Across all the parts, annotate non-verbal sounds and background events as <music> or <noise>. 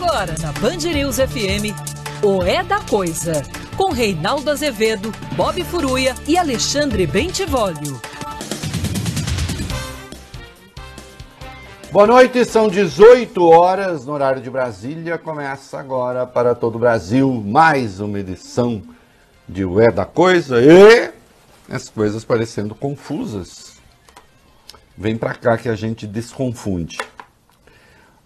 Agora na Band News FM, o É da Coisa, com Reinaldo Azevedo, Bob Furuia e Alexandre Bentivolio. Boa noite, são 18 horas no horário de Brasília. Começa agora para todo o Brasil mais uma edição de O É da Coisa e as coisas parecendo confusas. Vem para cá que a gente desconfunde.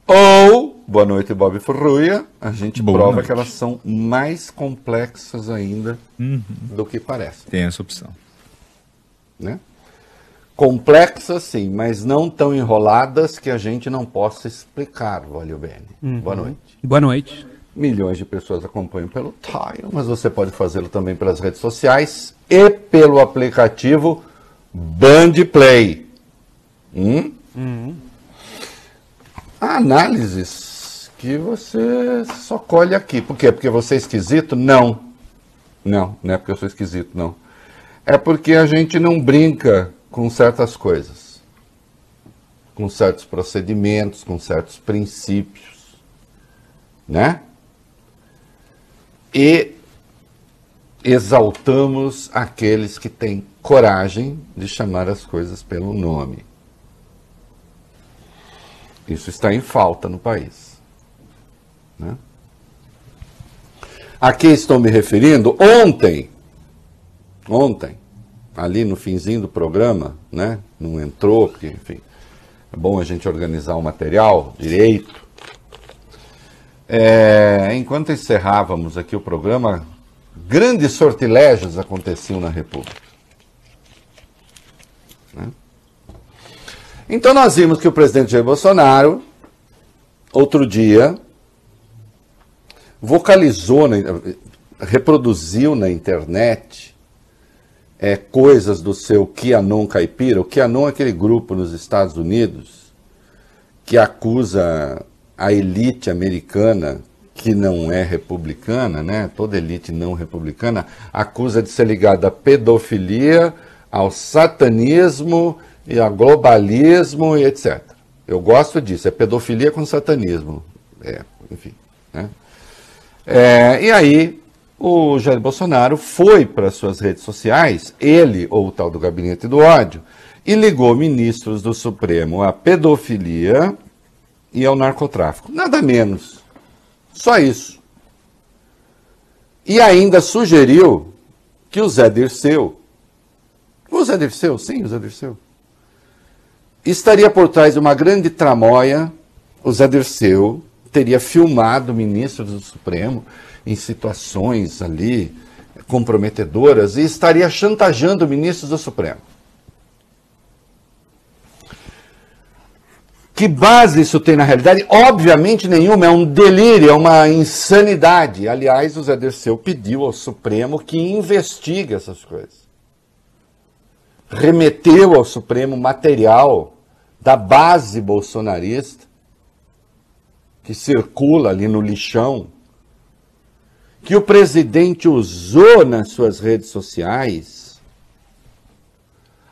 Ou, boa noite, Bob Furruia, a gente Boa prova noite. que elas são mais complexas ainda Uhum. do que parecem. Tem essa opção. né? Complexas, sim, mas não tão enroladas que a gente não possa explicar, Valeu Bene. Boa noite. Boa noite. Milhões de pessoas acompanham pelo Tile, mas você pode fazê-lo também pelas redes sociais e pelo aplicativo Bandplay. Hum? Há análises que você só colhe aqui. Por quê? Porque você é esquisito? Não. Não, não é porque eu sou esquisito, não. É porque a gente não brinca com certas coisas. Com certos procedimentos, com certos princípios. Né? E exaltamos aqueles que têm coragem de chamar as coisas pelo nome. Isso está em falta no país. Né? A que estou me referindo? Ontem, ontem, ali no finzinho do programa, né? Não entrou, porque, enfim, é bom a gente organizar o material direito. É, enquanto encerrávamos aqui o programa, grandes sortilégios aconteciam na República. né? Então nós vimos que o presidente Jair Bolsonaro, outro dia, vocalizou, na- reproduziu na internet é, coisas do seu QAnon caipira. O QAnon é aquele grupo nos Estados Unidos que acusa a elite americana, que não é republicana, né? toda elite não republicana, acusa de ser ligada à pedofilia, ao satanismo e ao globalismo e etc. Eu gosto disso, é pedofilia com satanismo. É, enfim. Né? É, e aí, o Jair Bolsonaro foi para suas redes sociais, ele ou o tal do gabinete do ódio, e ligou ministros do Supremo à pedofilia e ao narcotráfico. Nada menos. Só isso. E ainda sugeriu que o Zé Dirceu, o Zé Dirceu, sim, o Zé Dirceu, estaria por trás de uma grande tramóia. O Zé Dirceu teria filmado ministros do Supremo em situações ali comprometedoras e estaria chantageando ministros do Supremo. Que base isso tem na realidade? Obviamente nenhuma, é um delírio, é uma insanidade. Aliás, o Zé Dirceu pediu ao Supremo que investigue essas coisas. Remeteu ao Supremo material da base bolsonarista que circula ali no lixão, que o presidente usou nas suas redes sociais,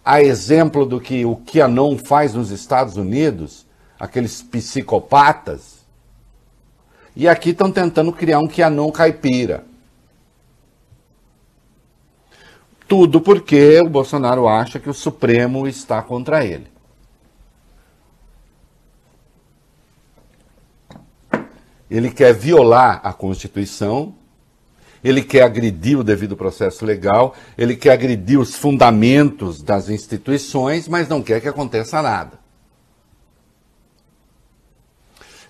a exemplo do que o QAnon faz nos Estados Unidos, aqueles psicopatas, e aqui estão tentando criar um QAnon caipira. Tudo porque o Bolsonaro acha que o Supremo está contra ele. Ele quer violar a Constituição, ele quer agredir o devido processo legal, ele quer agredir os fundamentos das instituições, mas não quer que aconteça nada.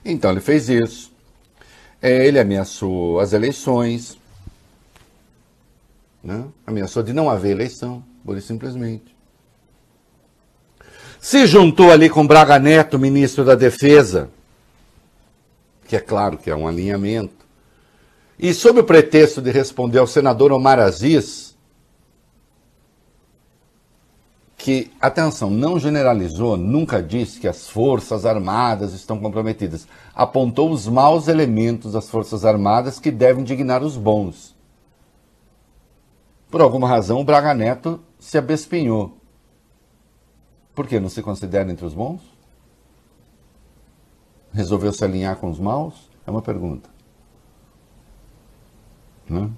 Então ele fez isso. É, ele ameaçou as eleições, né? ameaçou de não haver eleição, pura e simplesmente. Se juntou ali com Braga Neto, ministro da Defesa, que é claro que é um alinhamento. E sob o pretexto de responder ao senador Omar Aziz, que, atenção, não generalizou, nunca disse que as Forças Armadas estão comprometidas. Apontou os maus elementos das Forças Armadas que devem dignar os bons. Por alguma razão, o Braga Neto se abespinhou. Por que? Não se considera entre os bons? Resolveu se alinhar com os maus? É uma pergunta. Né?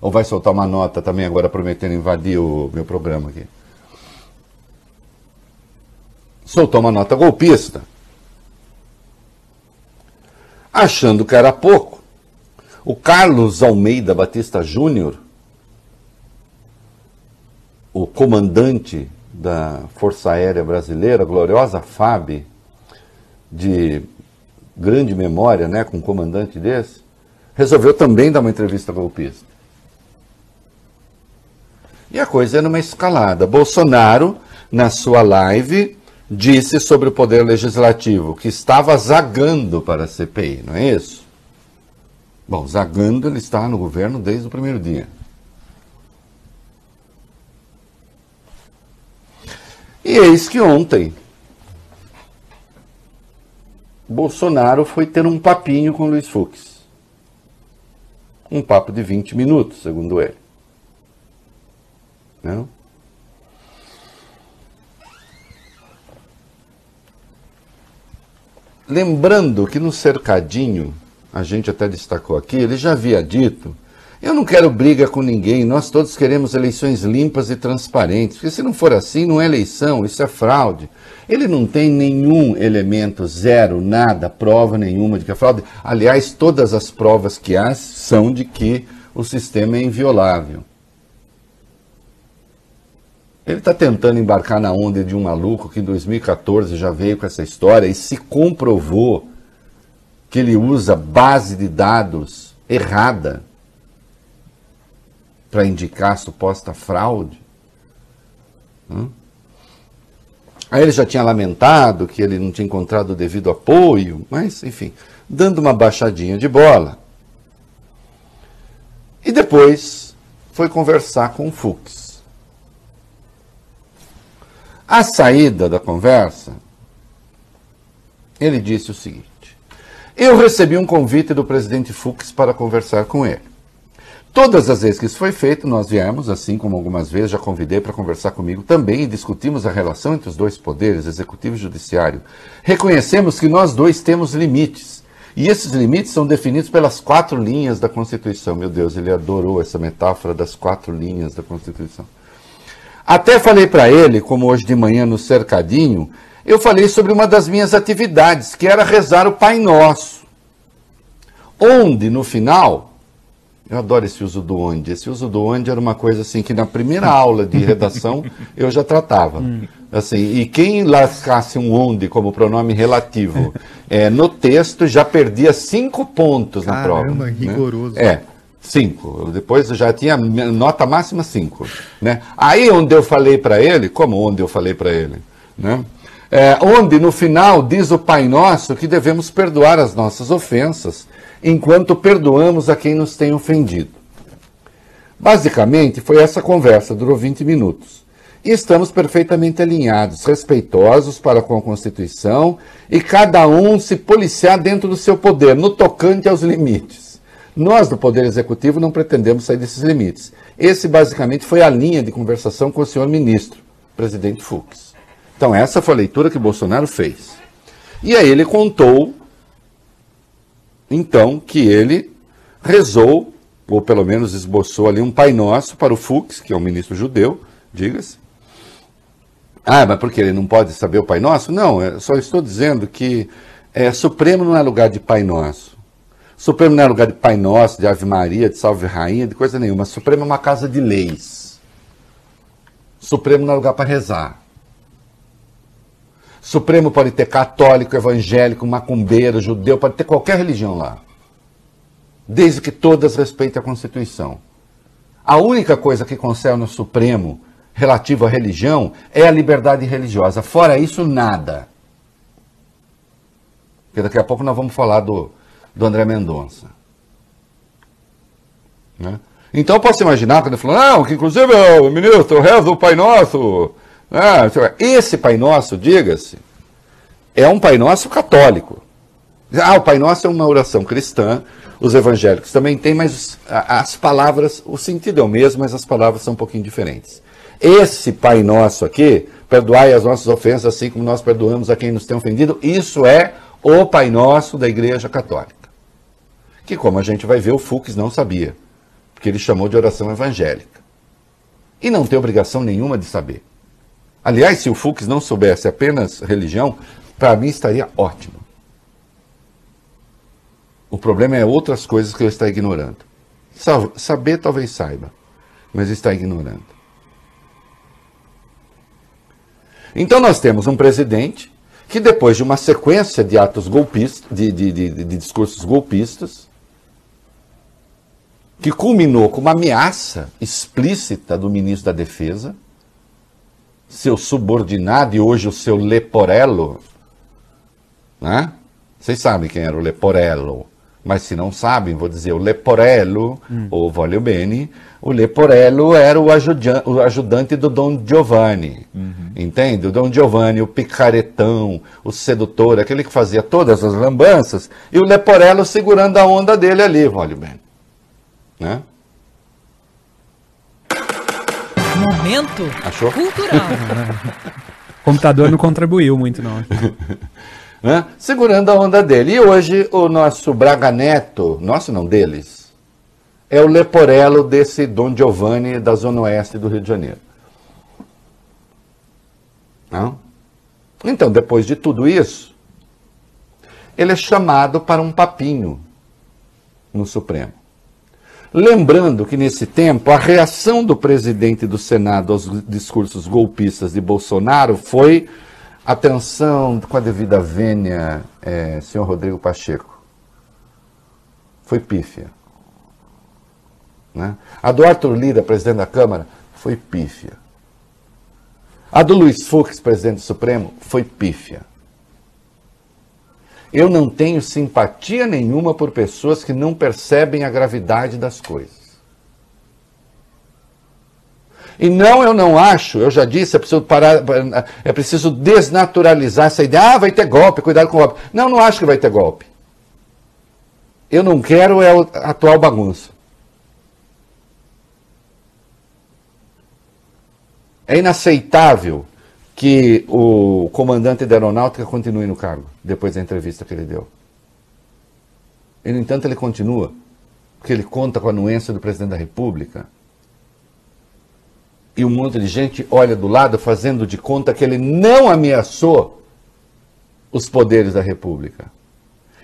Ou vai soltar uma nota também agora prometendo invadir o meu programa aqui? Soltou uma nota golpista. Achando que era pouco, o Carlos Almeida Batista Júnior, o comandante da Força Aérea Brasileira, gloriosa FAB, de grande memória, né, com um comandante desse, resolveu também dar uma entrevista golpista. E a coisa é numa escalada. Bolsonaro, na sua live, disse sobre o poder legislativo que estava zagando para a CPI, não é isso? Bom, zagando ele está no governo desde o primeiro dia. E eis que ontem Bolsonaro foi ter um papinho com Luiz Fux. Um papo de 20 minutos, segundo ele. Não? Lembrando que no cercadinho, a gente até destacou aqui, ele já havia dito: eu não quero briga com ninguém, nós todos queremos eleições limpas e transparentes, porque se não for assim, não é eleição, isso é fraude. Ele não tem nenhum elemento, zero, nada, prova nenhuma de que é fraude. Aliás, todas as provas que há são de que o sistema é inviolável. Ele está tentando embarcar na onda de um maluco que em 2014 já veio com essa história e se comprovou que ele usa base de dados errada para indicar suposta fraude. Hum? Aí ele já tinha lamentado que ele não tinha encontrado o devido apoio, mas, enfim, dando uma baixadinha de bola. E depois foi conversar com o Fux. À saída da conversa, ele disse o seguinte: Eu recebi um convite do presidente Fux para conversar com ele. Todas as vezes que isso foi feito, nós viemos, assim como algumas vezes já convidei para conversar comigo também e discutimos a relação entre os dois poderes, executivo e judiciário. Reconhecemos que nós dois temos limites. E esses limites são definidos pelas quatro linhas da Constituição. Meu Deus, ele adorou essa metáfora das quatro linhas da Constituição. Até falei para ele, como hoje de manhã no cercadinho, eu falei sobre uma das minhas atividades, que era rezar o Pai Nosso. Onde, no final, eu adoro esse uso do onde. Esse uso do onde era uma coisa assim que na primeira aula de redação eu já tratava. Assim, e quem lascasse um onde como pronome relativo é, no texto já perdia cinco pontos Caramba, na prova. Caramba, né? rigoroso. Né? É. Cinco. Depois já tinha nota máxima cinco. Né? Aí onde eu falei para ele, como onde eu falei para ele? Né? É, onde no final diz o Pai Nosso que devemos perdoar as nossas ofensas, enquanto perdoamos a quem nos tem ofendido. Basicamente foi essa conversa, durou 20 minutos. E estamos perfeitamente alinhados, respeitosos para com a Constituição e cada um se policiar dentro do seu poder, no tocante aos limites. Nós, do Poder Executivo, não pretendemos sair desses limites. Esse, basicamente, foi a linha de conversação com o senhor ministro, presidente Fux. Então, essa foi a leitura que Bolsonaro fez. E aí ele contou, então, que ele rezou, ou pelo menos esboçou ali um Pai Nosso para o Fux, que é um ministro judeu, diga-se. Ah, mas por que ele não pode saber o Pai Nosso? Não, eu só estou dizendo que é, Supremo não é lugar de Pai Nosso. Supremo não é lugar de Pai Nosso, de Ave Maria, de Salve Rainha, de coisa nenhuma. Supremo é uma casa de leis. Supremo não é lugar para rezar. Supremo pode ter católico, evangélico, macumbeiro, judeu, pode ter qualquer religião lá. Desde que todas respeitem a Constituição. A única coisa que concerne no Supremo relativo à religião é a liberdade religiosa. Fora isso, nada. Porque daqui a pouco nós vamos falar do, do André Mendonça. Né? Então eu posso imaginar quando ele falou, não, que inclusive o ministro reza o Pai Nosso. Ah, esse Pai Nosso, diga-se, é um Pai Nosso católico. Ah, o Pai Nosso é uma oração cristã, os evangélicos também têm, mas as palavras, o sentido é o mesmo, mas as palavras são um pouquinho diferentes. Esse Pai Nosso aqui, perdoai as nossas ofensas, assim como nós perdoamos a quem nos tem ofendido, isso é o Pai Nosso da Igreja Católica. Que, como a gente vai ver, o Fux não sabia, porque ele chamou de oração evangélica. E não tem obrigação nenhuma de saber. Aliás, se o Fux não soubesse apenas religião, para mim estaria ótimo. O problema é outras coisas que ele está ignorando. Saber talvez saiba, mas está ignorando. Então nós temos um presidente que depois de uma sequência de atos golpistas, de, de, de, de discursos golpistas, que culminou com uma ameaça explícita do ministro da Defesa, seu subordinado e hoje o seu Leporello, né? Vocês sabem quem era o Leporello, mas se não sabem, vou dizer o Leporello, hum. ou Voglio Bene, o Leporello era o, o ajudante do Dom Giovanni, uhum. entende? O Dom Giovanni, o picaretão, o sedutor, aquele que fazia todas as lambanças, e o Leporello segurando a onda dele ali, Voglio Bene. Né? Momento Achou? cultural. o <laughs> computador não contribuiu muito, não. <laughs> né? Segurando a onda dele. E hoje o nosso Braga Neto, nosso não, deles, é o Leporello desse Dom Giovanni da Zona Oeste do Rio de Janeiro. Não? Então, depois de tudo isso, ele é chamado para um papinho no Supremo. Lembrando que nesse tempo a reação do presidente do Senado aos discursos golpistas de Bolsonaro foi atenção com a devida vênia, é, senhor Rodrigo Pacheco. Foi pífia. Né? A do Arthur Lira, presidente da Câmara, foi pífia. A do Luiz Fux, presidente do Supremo, foi pífia. Eu não tenho simpatia nenhuma por pessoas que não percebem a gravidade das coisas. E não, eu não acho, eu já disse, é preciso parar, é preciso desnaturalizar essa ideia. Ah, vai ter golpe, cuidado com o golpe. Não, não acho que vai ter golpe. Eu não quero é a atual bagunça. É inaceitável que o comandante da aeronáutica continue no cargo, depois da entrevista que ele deu. E, no entanto, ele continua, porque ele conta com a anuência do presidente da República. E um monte de gente olha do lado fazendo de conta que ele não ameaçou os poderes da República.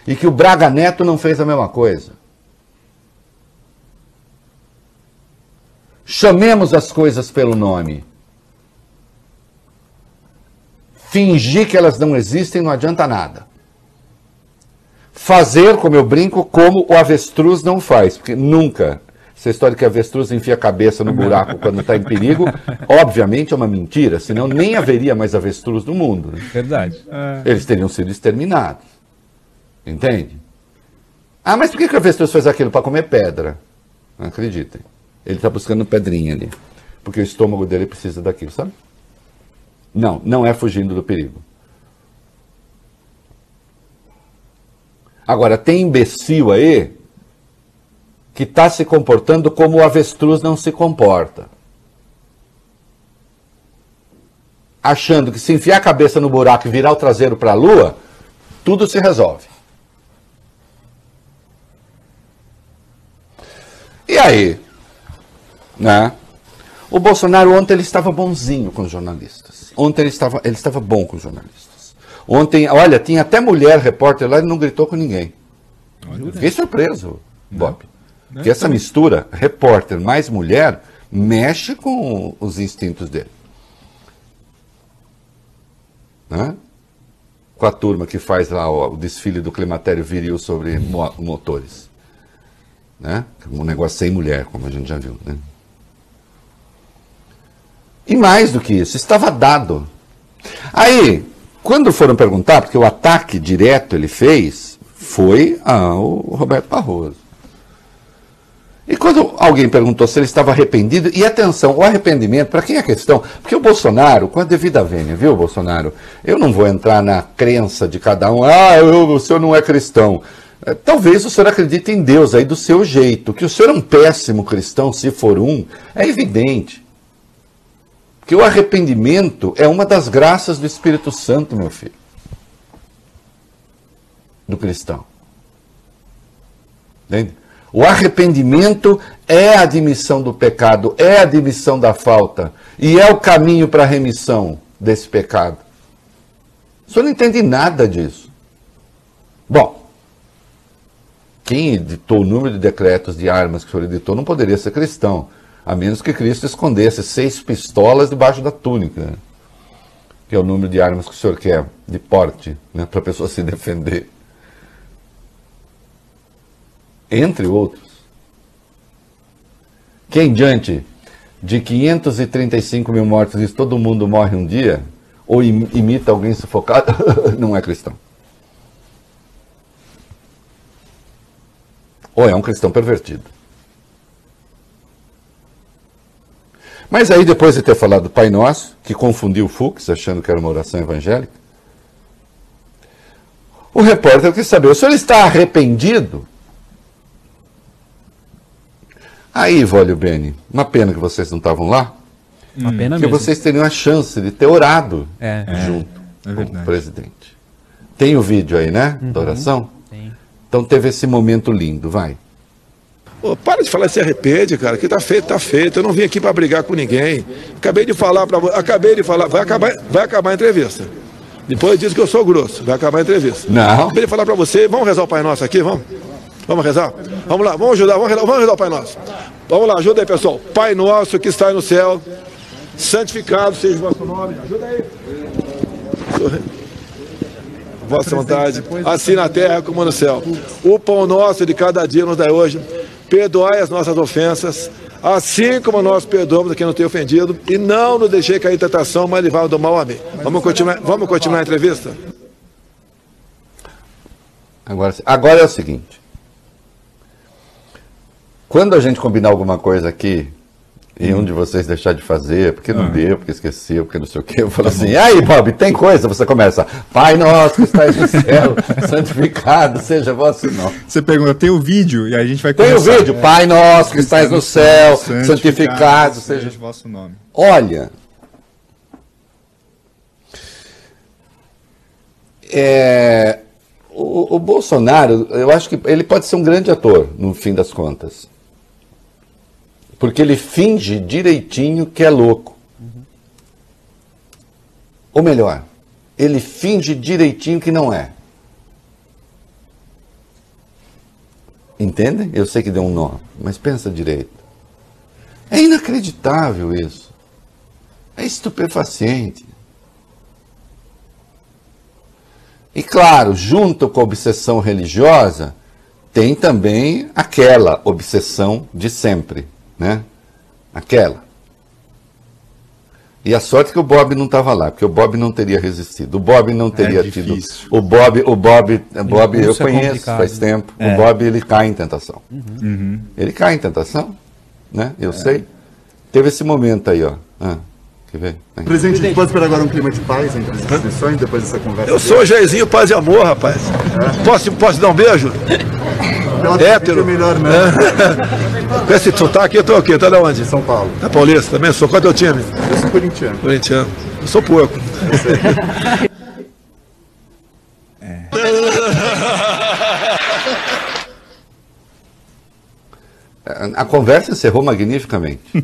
E que o Braga Neto não fez a mesma coisa. Chamemos as coisas pelo nome. Fingir que elas não existem não adianta nada. Fazer, como eu brinco, como o avestruz não faz, porque nunca. Essa história que a avestruz enfia a cabeça no buraco quando está em perigo, obviamente é uma mentira, senão nem haveria mais avestruz no mundo. Né? Verdade. Eles teriam sido exterminados. Entende? Ah, mas por que, que o avestruz faz aquilo? Para comer pedra. Não acreditem. Ele está buscando pedrinha ali. Porque o estômago dele precisa daquilo, sabe? Não, não é fugindo do perigo. Agora, tem imbecil aí que está se comportando como o avestruz não se comporta. Achando que se enfiar a cabeça no buraco e virar o traseiro para a lua, tudo se resolve. E aí? Né? O Bolsonaro ontem ele estava bonzinho com os jornalistas. Ontem ele estava, ele estava bom com os jornalistas. Ontem, olha, tinha até mulher repórter lá e não gritou com ninguém. Olha, Fiquei surpreso, Bob. Não, que essa mistura, repórter mais mulher, mexe com os instintos dele. Né? Com a turma que faz lá o, o desfile do climatério viril sobre mo motores. Né? Um negócio sem mulher, como a gente já viu. Né? E mais do que isso, estava dado. Aí, quando foram perguntar, porque o ataque direto ele fez, foi ao Roberto Barroso. E quando alguém perguntou se ele estava arrependido, e atenção, o arrependimento, para quem é questão? Porque o Bolsonaro, com a devida vênia, viu, Bolsonaro? Eu não vou entrar na crença de cada um, ah, eu, o senhor não é cristão. É, talvez o senhor acredite em Deus aí do seu jeito. Que o senhor é um péssimo cristão, se for um, é evidente que o arrependimento é uma das graças do Espírito Santo, meu filho. do cristão. Entende? O arrependimento é a admissão do pecado, é a admissão da falta e é o caminho para a remissão desse pecado. O senhor não entende nada disso. Bom, quem editou o número de decretos de armas que o senhor editou não poderia ser cristão, a menos que Cristo escondesse seis pistolas debaixo da túnica, que é o número de armas que o senhor quer, de porte, né? para a pessoa se <laughs> defender. Entre outros. Quem diante de 535 mil mortos diz todo mundo morre um dia, ou imita alguém sufocado, <laughs> não é cristão. Ou é um cristão pervertido. Mas aí, depois de ter falado do Pai Nosso, que confundiu o Fux, achando que era uma oração evangélica, o repórter quis saber: o senhor está arrependido? Aí, Vólio Beni, uma pena que vocês não estavam lá. Uma pena Porque mesmo. vocês teriam a chance de ter orado é. junto é, é com o presidente. Tem o vídeo aí, né? Uhum. Da oração? Tem. Então teve esse momento lindo, vai. Pô, para de falar se arrepende, cara. Que tá feito, tá feito. Eu não vim aqui para brigar com ninguém. Acabei de falar para você. Acabei de falar. Vai acabar, vai acabar a entrevista. Depois diz que eu sou grosso. Vai acabar a entrevista. Não. Acabei de falar para você. Vamos rezar o Pai Nosso aqui, vamos? Vamos rezar? Vamos lá, vamos ajudar, vamos rezar, vamos rezar o Pai Nosso. Vamos lá, ajuda aí, pessoal. Pai Nosso que está no céu, santificado seja o vosso nome. Ajuda aí. Vossa vontade, assim na terra como no céu. O pão nosso de cada dia nos dá hoje. Perdoai as nossas ofensas, assim como nós perdoamos a quem não tem ofendido, e não nos deixei cair em tentação, mas livrai do mal. Amém. Vamos continuar, vamos continuar a entrevista? Agora, agora é o seguinte. Quando a gente combinar alguma coisa aqui e um de vocês deixar de fazer, porque não ah. deu, porque esqueceu, porque não sei o quê, eu falo tá assim, aí Bob, tem coisa, você começa, Pai nosso que estás no céu, <laughs> santificado seja vosso nome. Você pergunta, tem o vídeo? E aí a gente vai começar. Tem o vídeo, é. Pai nosso que estás no céu, santificado, santificado seja vosso nome. Olha, é, o, o Bolsonaro, eu acho que ele pode ser um grande ator, no fim das contas. Porque ele finge direitinho que é louco. Uhum. Ou melhor, ele finge direitinho que não é. Entende? Eu sei que deu um nó, mas pensa direito. É inacreditável isso. É estupefaciente. E claro, junto com a obsessão religiosa, tem também aquela obsessão de sempre né? Aquela. E a sorte que o Bob não estava lá, porque o Bob não teria resistido. O Bob não teria é tido. O Bob, o Bob, o Bob eu é conheço faz tempo. É. O Bob ele cai em tentação. Uhum. Ele cai em tentação, né? Eu é. sei. Teve esse momento aí, ó. Ah, quer ver? Presidente, gente pode esperar agora um clima de paz entre as instituições depois dessa conversa? Eu sou Jairzinho Paz e Amor, rapaz. É. Posso, posso dar um beijo? Pela Hétero. melhor, né? Com <laughs> esse sotaque, eu tô aqui, tá de onde? São Paulo. Tá paulista também? Sou qual é o teu time? Eu sou corintiano. Corintiano. Eu sou porco. é. <laughs> A conversa encerrou magnificamente. <laughs>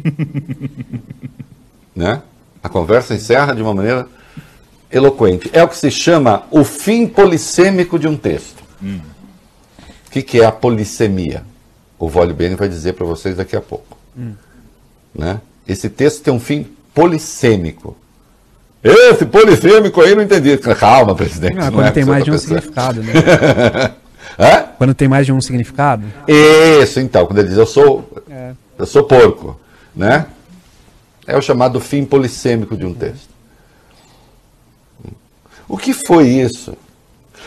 né? A conversa encerra de uma maneira eloquente. É o que se chama o fim polissêmico de um texto. Hum. O que, que é a polissemia? O Vólio Bene vai dizer para vocês daqui a pouco. Hum. Né? Esse texto tem um fim polissêmico. Esse polissêmico aí não entendi. Calma, presidente. Ah, quando é tem mais de um pessoa. significado, né? <laughs> Quando tem mais de um significado? Isso, então. Quando ele diz eu sou, é. eu sou porco, né? É o chamado fim polissêmico de um texto. O que foi isso?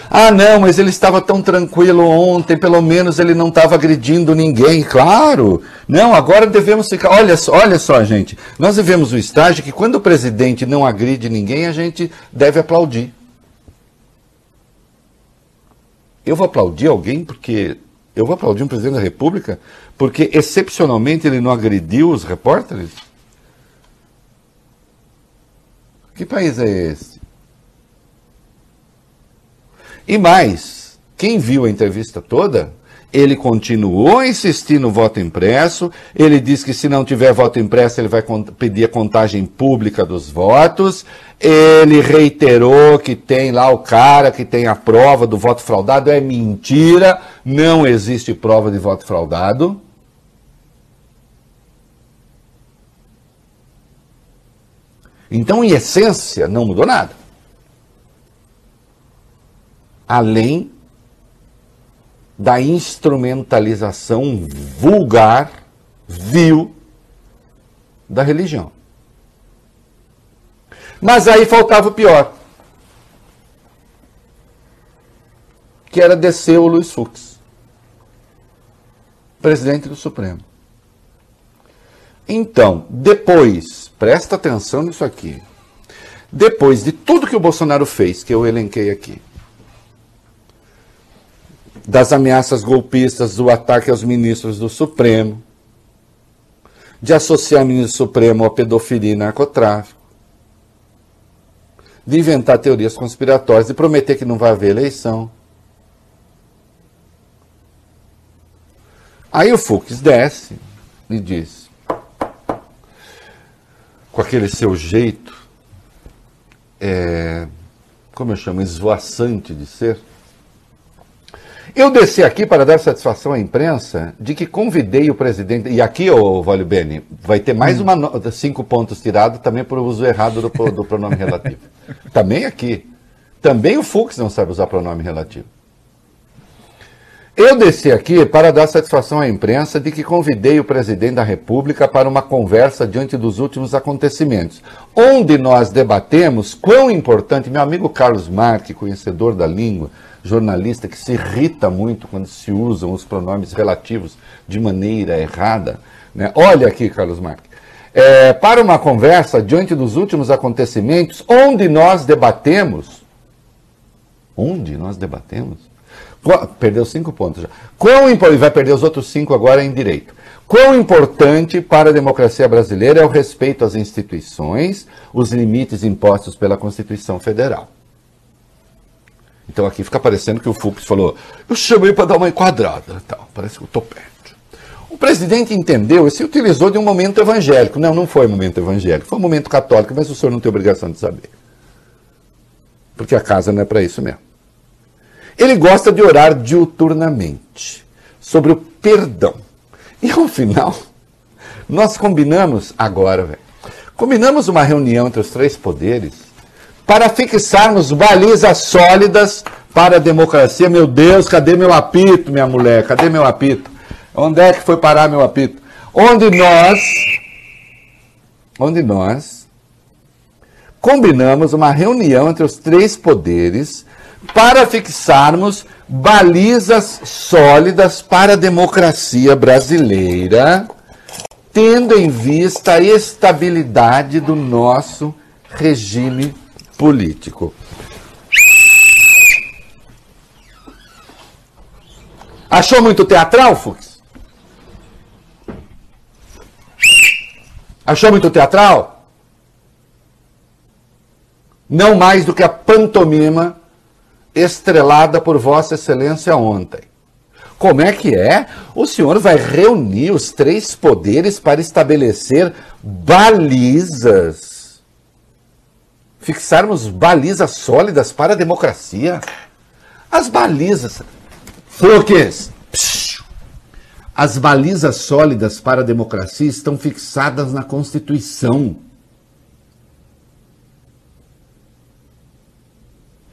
Ah, não, mas ele estava tão tranquilo ontem, pelo menos ele não estava agredindo ninguém. Claro, não, agora devemos ficar. Olha, olha só, gente, nós vivemos o estágio que quando o presidente não agride ninguém, a gente deve aplaudir. Eu vou aplaudir alguém porque. Eu vou aplaudir um presidente da República porque, excepcionalmente, ele não agrediu os repórteres? Que país é esse? E mais, Quem viu a entrevista toda, ele continuou a insistir no voto impresso. Ele disse que se não tiver voto impresso, ele vai pedir a contagem pública dos votos. Ele reiterou que tem lá o cara que tem a prova do voto fraudado. É mentira, não existe prova de voto fraudado. Então, em essência, não mudou nada. Além da instrumentalização vulgar, vil da religião. Mas aí faltava o pior. Que era descer o Luiz Fux, presidente do Supremo. Então, depois, presta atenção nisso aqui. Depois de tudo que o Bolsonaro fez, que eu elenquei aqui, das ameaças golpistas, do ataque aos ministros do Supremo, de associar o ministro Supremo à pedofilia e narcotráfico, de inventar teorias conspiratórias, de prometer que não vai haver eleição. Aí o Fux desce e diz, com aquele seu jeito, é, como eu chamo, esvoaçante de ser, eu desci aqui para dar satisfação à imprensa de que convidei o presidente. E aqui, ô Valio Beni, vai ter mais hum. uma nota, cinco pontos tirados também por uso errado do, do pronome relativo. <laughs> também aqui. Também o Fux não sabe usar pronome relativo. Eu desci aqui para dar satisfação à imprensa de que convidei o presidente da República para uma conversa diante dos últimos acontecimentos, onde nós debatemos quão importante, meu amigo Carlos Marque, conhecedor da língua, jornalista que se irrita muito quando se usam os pronomes relativos de maneira errada. Né? Olha aqui, Carlos Marques. É, para uma conversa diante dos últimos acontecimentos, onde nós debatemos. Onde nós debatemos? Perdeu cinco pontos já. Quão, vai perder os outros cinco agora em direito. Quão importante para a democracia brasileira é o respeito às instituições, os limites impostos pela Constituição Federal. Então aqui fica parecendo que o Fux falou, eu chamei para dar uma enquadrada, tal, parece que o topete. O presidente entendeu e se utilizou de um momento evangélico. Não, não foi momento evangélico, foi um momento católico, mas o senhor não tem obrigação de saber. Porque a casa não é para isso mesmo. Ele gosta de orar diuturnamente sobre o perdão. E ao final, nós combinamos agora, velho. Combinamos uma reunião entre os três poderes para fixarmos balizas sólidas para a democracia. Meu Deus, cadê meu apito, minha mulher? Cadê meu apito? Onde é que foi parar meu apito? Onde nós, onde nós combinamos uma reunião entre os três poderes para fixarmos balizas sólidas para a democracia brasileira, tendo em vista a estabilidade do nosso regime político. Achou muito teatral, Fux? Achou muito teatral? Não mais do que a pantomima estrelada por Vossa Excelência ontem. Como é que é? O senhor vai reunir os três poderes para estabelecer balizas fixarmos balizas sólidas para a democracia. As balizas. Floques. As balizas sólidas para a democracia estão fixadas na Constituição.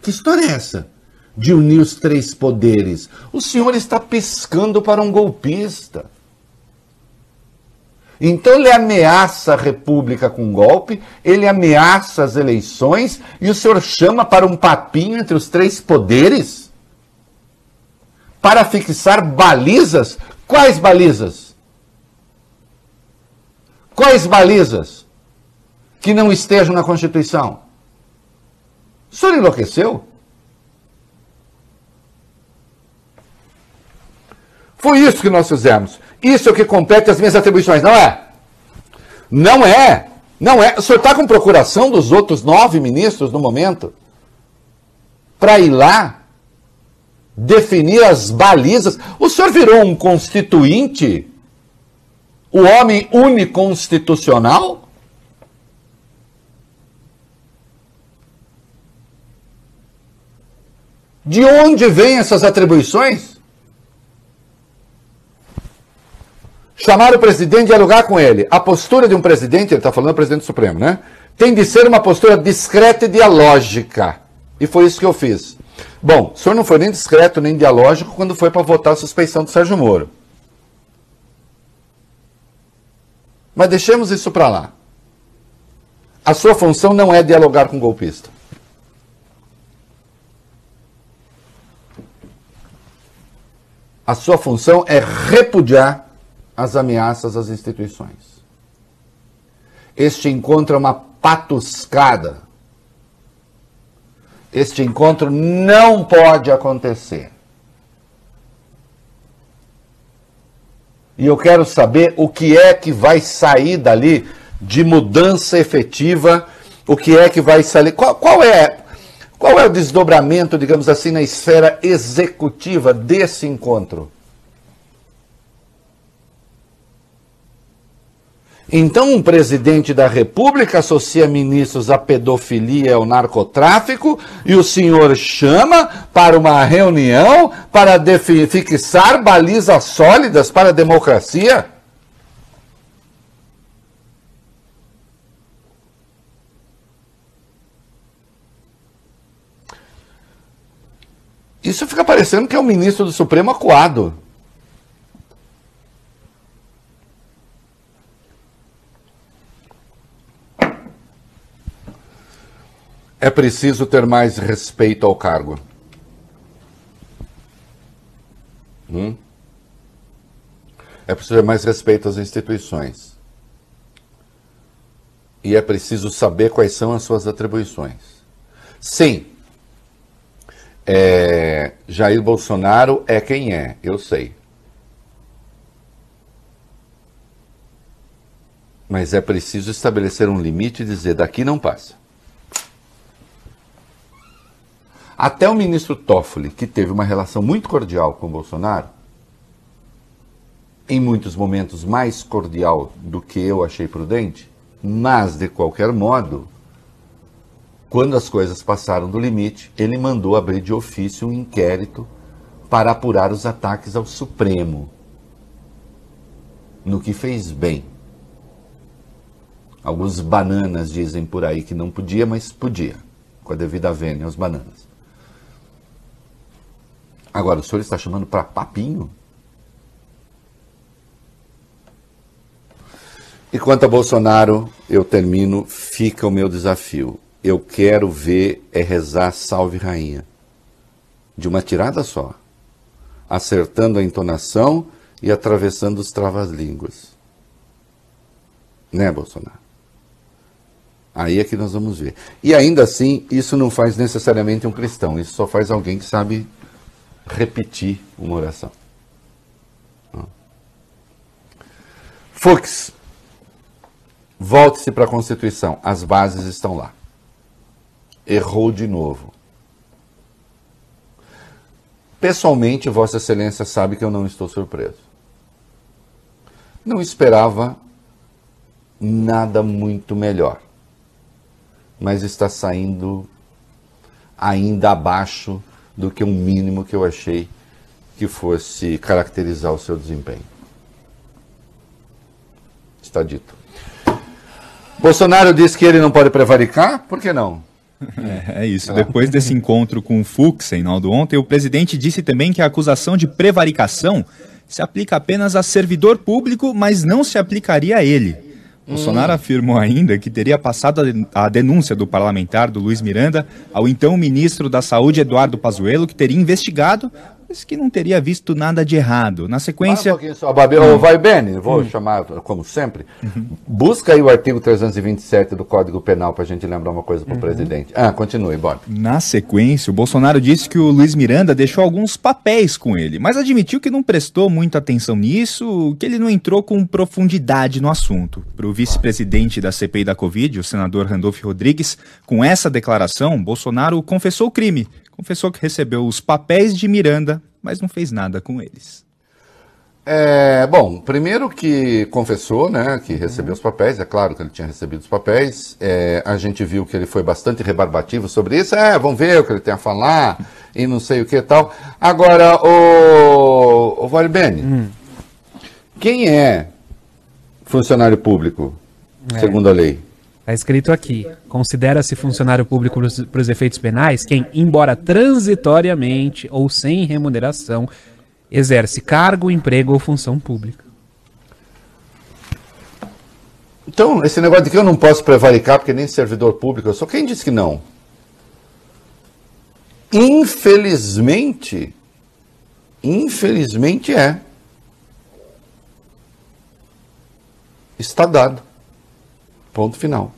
Que história é essa? De unir os três poderes. O senhor está pescando para um golpista. Então ele ameaça a República com golpe, ele ameaça as eleições e o senhor chama para um papinho entre os três poderes? Para fixar balizas? Quais balizas? Quais balizas? Que não estejam na Constituição? O senhor enlouqueceu? Foi isso que nós fizemos. Isso é o que compete às minhas atribuições, não é? Não é. Não é. O senhor está com procuração dos outros nove ministros no momento? Para ir lá definir as balizas. O senhor virou um constituinte? O homem uniconstitucional? De onde vêm essas atribuições? Chamar o presidente e dialogar com ele. A postura de um presidente, ele está falando do presidente Supremo, né? Tem de ser uma postura discreta e dialógica. E foi isso que eu fiz. Bom, o senhor não foi nem discreto nem dialógico quando foi para votar a suspeição do Sérgio Moro. Mas deixemos isso para lá. A sua função não é dialogar com o golpista. A sua função é repudiar as ameaças às instituições. Este encontro é uma patuscada. Este encontro não pode acontecer. E eu quero saber o que é que vai sair dali de mudança efetiva, o que é que vai sair. Qual, qual é qual é o desdobramento, digamos assim, na esfera executiva desse encontro? Então, um presidente da República associa ministros à pedofilia e ao narcotráfico e o senhor chama para uma reunião para fixar balizas sólidas para a democracia? Isso fica parecendo que é o ministro do Supremo acuado. É preciso ter mais respeito ao cargo. Hum? É preciso ter mais respeito às instituições. E é preciso saber quais são as suas atribuições. Sim, é, Jair Bolsonaro é quem é, eu sei. Mas é preciso estabelecer um limite e dizer: daqui não passa. Até o ministro Toffoli, que teve uma relação muito cordial com Bolsonaro, em muitos momentos mais cordial do que eu achei prudente, mas de qualquer modo, quando as coisas passaram do limite, ele mandou abrir de ofício um inquérito para apurar os ataques ao Supremo. No que fez bem. Alguns bananas dizem por aí que não podia, mas podia, com a devida vênia aos bananas. Agora, o senhor está chamando para papinho? E quanto a Bolsonaro, eu termino, fica o meu desafio eu quero ver é rezar Salve Rainha. De uma tirada só. Acertando a entonação e atravessando os travas-línguas. Né, Bolsonaro? Aí é que nós vamos ver. E ainda assim, isso não faz necessariamente um cristão, isso só faz alguém que sabe repetir uma oração. Fux, volte-se para a Constituição, as bases estão lá errou de novo. Pessoalmente, Vossa Excelência sabe que eu não estou surpreso. Não esperava nada muito melhor, mas está saindo ainda abaixo do que um mínimo que eu achei que fosse caracterizar o seu desempenho. Está dito. Bolsonaro disse que ele não pode prevaricar, por que não? É, é isso. Depois desse encontro com o Fux, Reinaldo, ontem, o presidente disse também que a acusação de prevaricação se aplica apenas a servidor público, mas não se aplicaria a ele. Bolsonaro hum. afirmou ainda que teria passado a denúncia do parlamentar do Luiz Miranda ao então ministro da Saúde, Eduardo Pazuello, que teria investigado disse que não teria visto nada de errado. Na sequência. Um só, Babi. Hum. Vai, Beni, vou hum. chamar como sempre. Uhum. Busca aí o artigo 327 do Código Penal para a gente lembrar uma coisa para o uhum. presidente. Ah, continue, bora. Na sequência, o Bolsonaro disse que o Luiz Miranda deixou alguns papéis com ele, mas admitiu que não prestou muita atenção nisso, que ele não entrou com profundidade no assunto. Para o vice-presidente da CPI da Covid, o senador Randolfo Rodrigues, com essa declaração, Bolsonaro confessou o crime confessou que recebeu os papéis de Miranda, mas não fez nada com eles. É, bom, primeiro que confessou, né, que recebeu os papéis, é claro que ele tinha recebido os papéis, é, a gente viu que ele foi bastante rebarbativo sobre isso, é, vamos ver o que ele tem a falar, <laughs> e não sei o que e tal. Agora, o, o Valbene, hum. quem é funcionário público, é. segundo a lei? Está escrito aqui: considera-se funcionário público para os efeitos penais quem, embora transitoriamente ou sem remuneração, exerce cargo, emprego ou função pública. Então, esse negócio de que eu não posso prevaricar porque nem servidor público eu sou, quem disse que não? Infelizmente, infelizmente é. Está dado. Ponto final.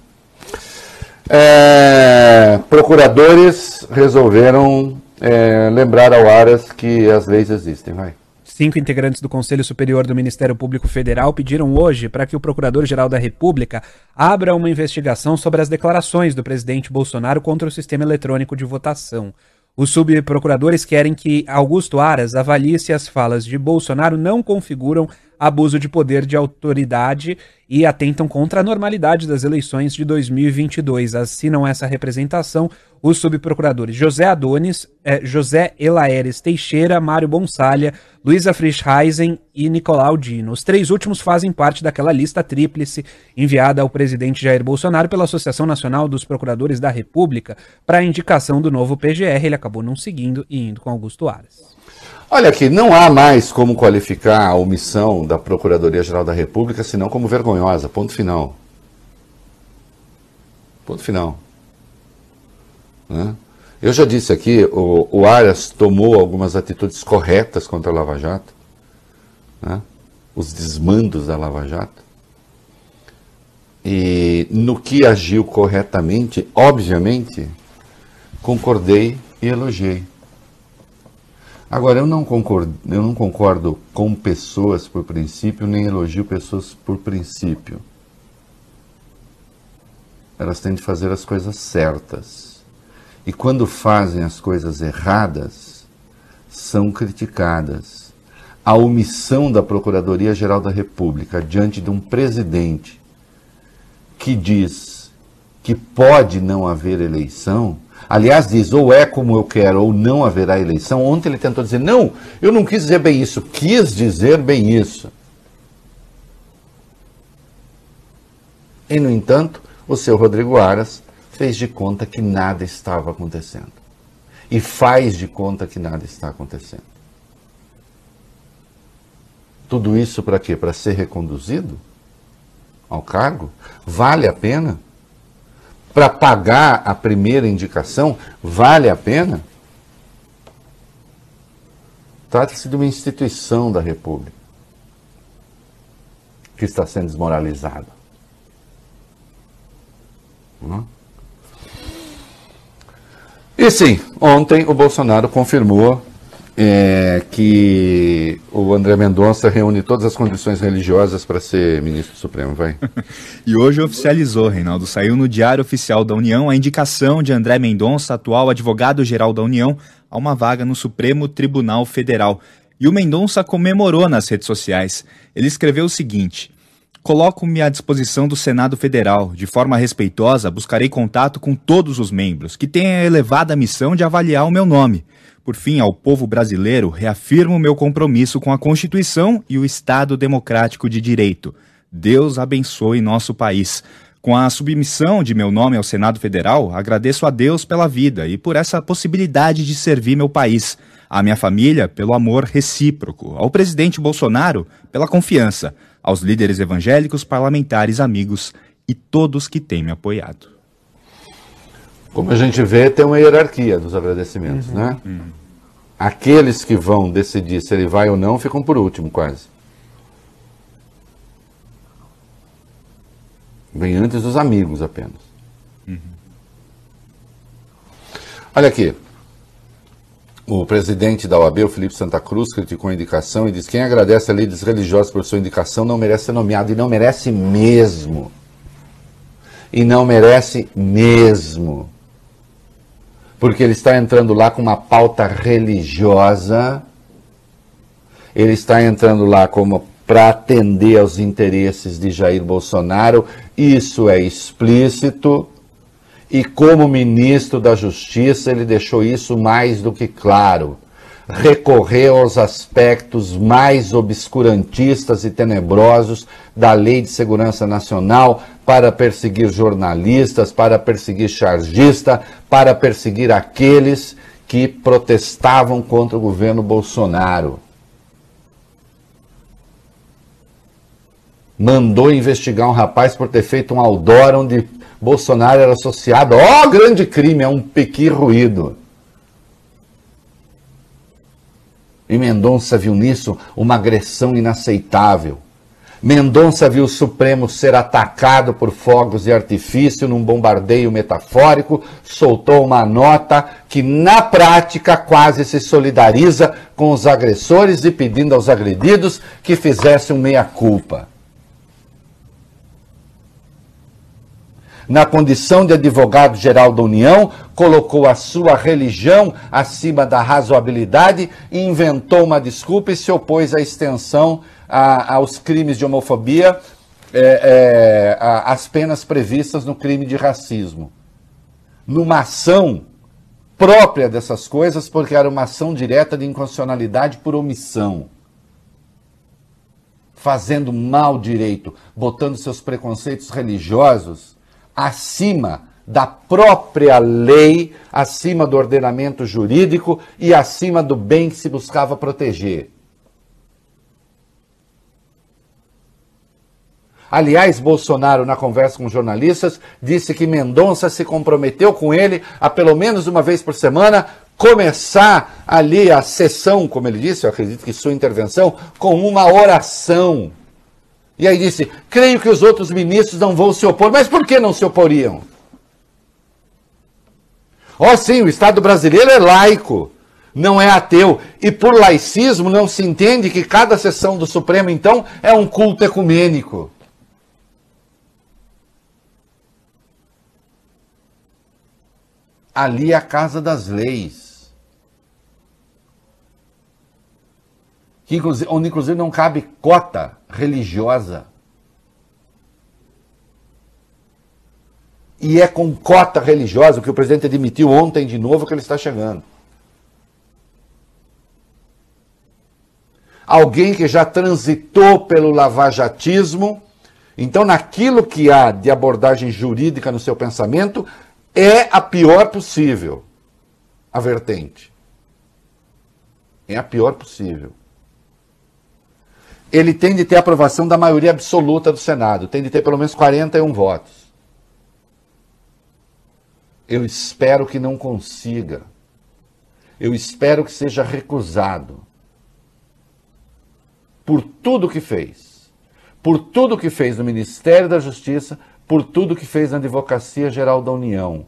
É, procuradores resolveram é, lembrar ao Aras que as leis existem. Vai. Cinco integrantes do Conselho Superior do Ministério Público Federal pediram hoje para que o Procurador-Geral da República abra uma investigação sobre as declarações do presidente Bolsonaro contra o sistema eletrônico de votação. Os subprocuradores querem que Augusto Aras avalie se as falas de Bolsonaro não configuram abuso de poder de autoridade e atentam contra a normalidade das eleições de 2022. Assinam essa representação os subprocuradores José Adonis, eh, José Elaeres Teixeira, Mário Bonsalha, Luísa Frischheisen e Nicolau Dino. Os três últimos fazem parte daquela lista tríplice enviada ao presidente Jair Bolsonaro pela Associação Nacional dos Procuradores da República para a indicação do novo PGR. Ele acabou não seguindo e indo com Augusto Aras. Olha aqui, não há mais como qualificar a omissão da Procuradoria-Geral da República senão como vergonhosa. Ponto final. Ponto final. Né? Eu já disse aqui, o, o Aras tomou algumas atitudes corretas contra a Lava Jato, né? os desmandos da Lava Jato. E no que agiu corretamente, obviamente, concordei e elogiei. Agora, eu não, concordo, eu não concordo com pessoas por princípio, nem elogio pessoas por princípio. Elas têm de fazer as coisas certas. E quando fazem as coisas erradas, são criticadas. A omissão da Procuradoria-Geral da República diante de um presidente que diz que pode não haver eleição, aliás, diz ou é como eu quero ou não haverá eleição. Ontem ele tentou dizer: não, eu não quis dizer bem isso, quis dizer bem isso. E, no entanto, o seu Rodrigo Aras fez de conta que nada estava acontecendo. E faz de conta que nada está acontecendo. Tudo isso para quê? Para ser reconduzido ao cargo? Vale a pena? Para pagar a primeira indicação? Vale a pena? Trata-se de uma instituição da República que está sendo desmoralizada. Não? E sim, ontem o Bolsonaro confirmou é, que o André Mendonça reúne todas as condições religiosas para ser ministro supremo, vai. <laughs> e hoje oficializou, Reinaldo, saiu no Diário Oficial da União a indicação de André Mendonça, atual advogado-geral da União, a uma vaga no Supremo Tribunal Federal. E o Mendonça comemorou nas redes sociais. Ele escreveu o seguinte: Coloco-me à disposição do Senado Federal. De forma respeitosa, buscarei contato com todos os membros, que têm a elevada missão de avaliar o meu nome. Por fim, ao povo brasileiro, reafirmo meu compromisso com a Constituição e o Estado Democrático de Direito. Deus abençoe nosso país. Com a submissão de meu nome ao Senado Federal, agradeço a Deus pela vida e por essa possibilidade de servir meu país. À minha família, pelo amor recíproco. Ao presidente Bolsonaro, pela confiança aos líderes evangélicos, parlamentares, amigos e todos que têm me apoiado. Como a gente vê, tem uma hierarquia dos agradecimentos, uhum. né? Uhum. Aqueles que vão decidir se ele vai ou não ficam por último, quase. Vem antes dos amigos apenas. Uhum. Olha aqui. O presidente da OAB, o Felipe Santa Cruz, criticou a indicação e diz: quem agradece a líderes religiosos por sua indicação não merece ser nomeado. E não merece mesmo. E não merece mesmo. porque ele está entrando lá com uma pauta religiosa, ele está entrando lá como para atender aos interesses de Jair Bolsonaro, isso é explícito, e como ministro da Justiça ele deixou isso mais do que claro. Recorreu aos aspectos mais obscurantistas e tenebrosos da Lei de Segurança Nacional para perseguir jornalistas, para perseguir chargista, para perseguir aqueles que protestavam contra o governo Bolsonaro. Mandou investigar um rapaz por ter feito um outdoor onde Bolsonaro era associado, ó, grande crime, a um pequi ruído. E Mendonça viu nisso uma agressão inaceitável. Mendonça viu o Supremo ser atacado por fogos de artifício num bombardeio metafórico, soltou uma nota que, na prática, quase se solidariza com os agressores e pedindo aos agredidos que fizessem meia-culpa. Na condição de advogado-geral da União, colocou a sua religião acima da razoabilidade inventou uma desculpa e se opôs à extensão a, aos crimes de homofobia, é, é, as penas previstas no crime de racismo. Numa ação própria dessas coisas, porque era uma ação direta de inconstitucionalidade por omissão. Fazendo mal direito, botando seus preconceitos religiosos acima da própria lei, acima do ordenamento jurídico e acima do bem que se buscava proteger. Aliás, Bolsonaro, na conversa com jornalistas, disse que Mendonça se comprometeu com ele a pelo menos uma vez por semana começar ali a sessão, como ele disse, eu acredito que sua intervenção, com uma oração. E aí disse: creio que os outros ministros não vão se opor. Mas por que não se oporiam? Oh, sim, o Estado brasileiro é laico, não é ateu. E por laicismo não se entende que cada sessão do Supremo, então, é um culto ecumênico. ali é a casa das leis. Que, onde inclusive não cabe cota religiosa. E é com cota religiosa, o que o presidente admitiu ontem de novo, que ele está chegando. Alguém que já transitou pelo lavajatismo, então naquilo que há de abordagem jurídica no seu pensamento, é a pior possível a vertente. É a pior possível. Ele tem de ter aprovação da maioria absoluta do Senado, tem de ter pelo menos 41 votos. Eu espero que não consiga. Eu espero que seja recusado. Por tudo que fez. Por tudo que fez no Ministério da Justiça, por tudo que fez na Advocacia Geral da União.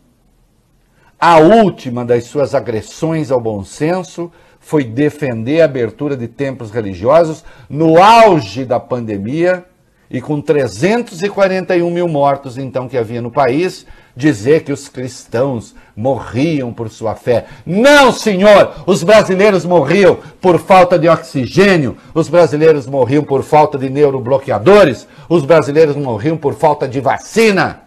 A última das suas agressões ao bom senso foi defender a abertura de templos religiosos no auge da pandemia e com 341 mil mortos, então, que havia no país, dizer que os cristãos morriam por sua fé. Não, senhor! Os brasileiros morriam por falta de oxigênio, os brasileiros morriam por falta de neurobloqueadores, os brasileiros morriam por falta de vacina.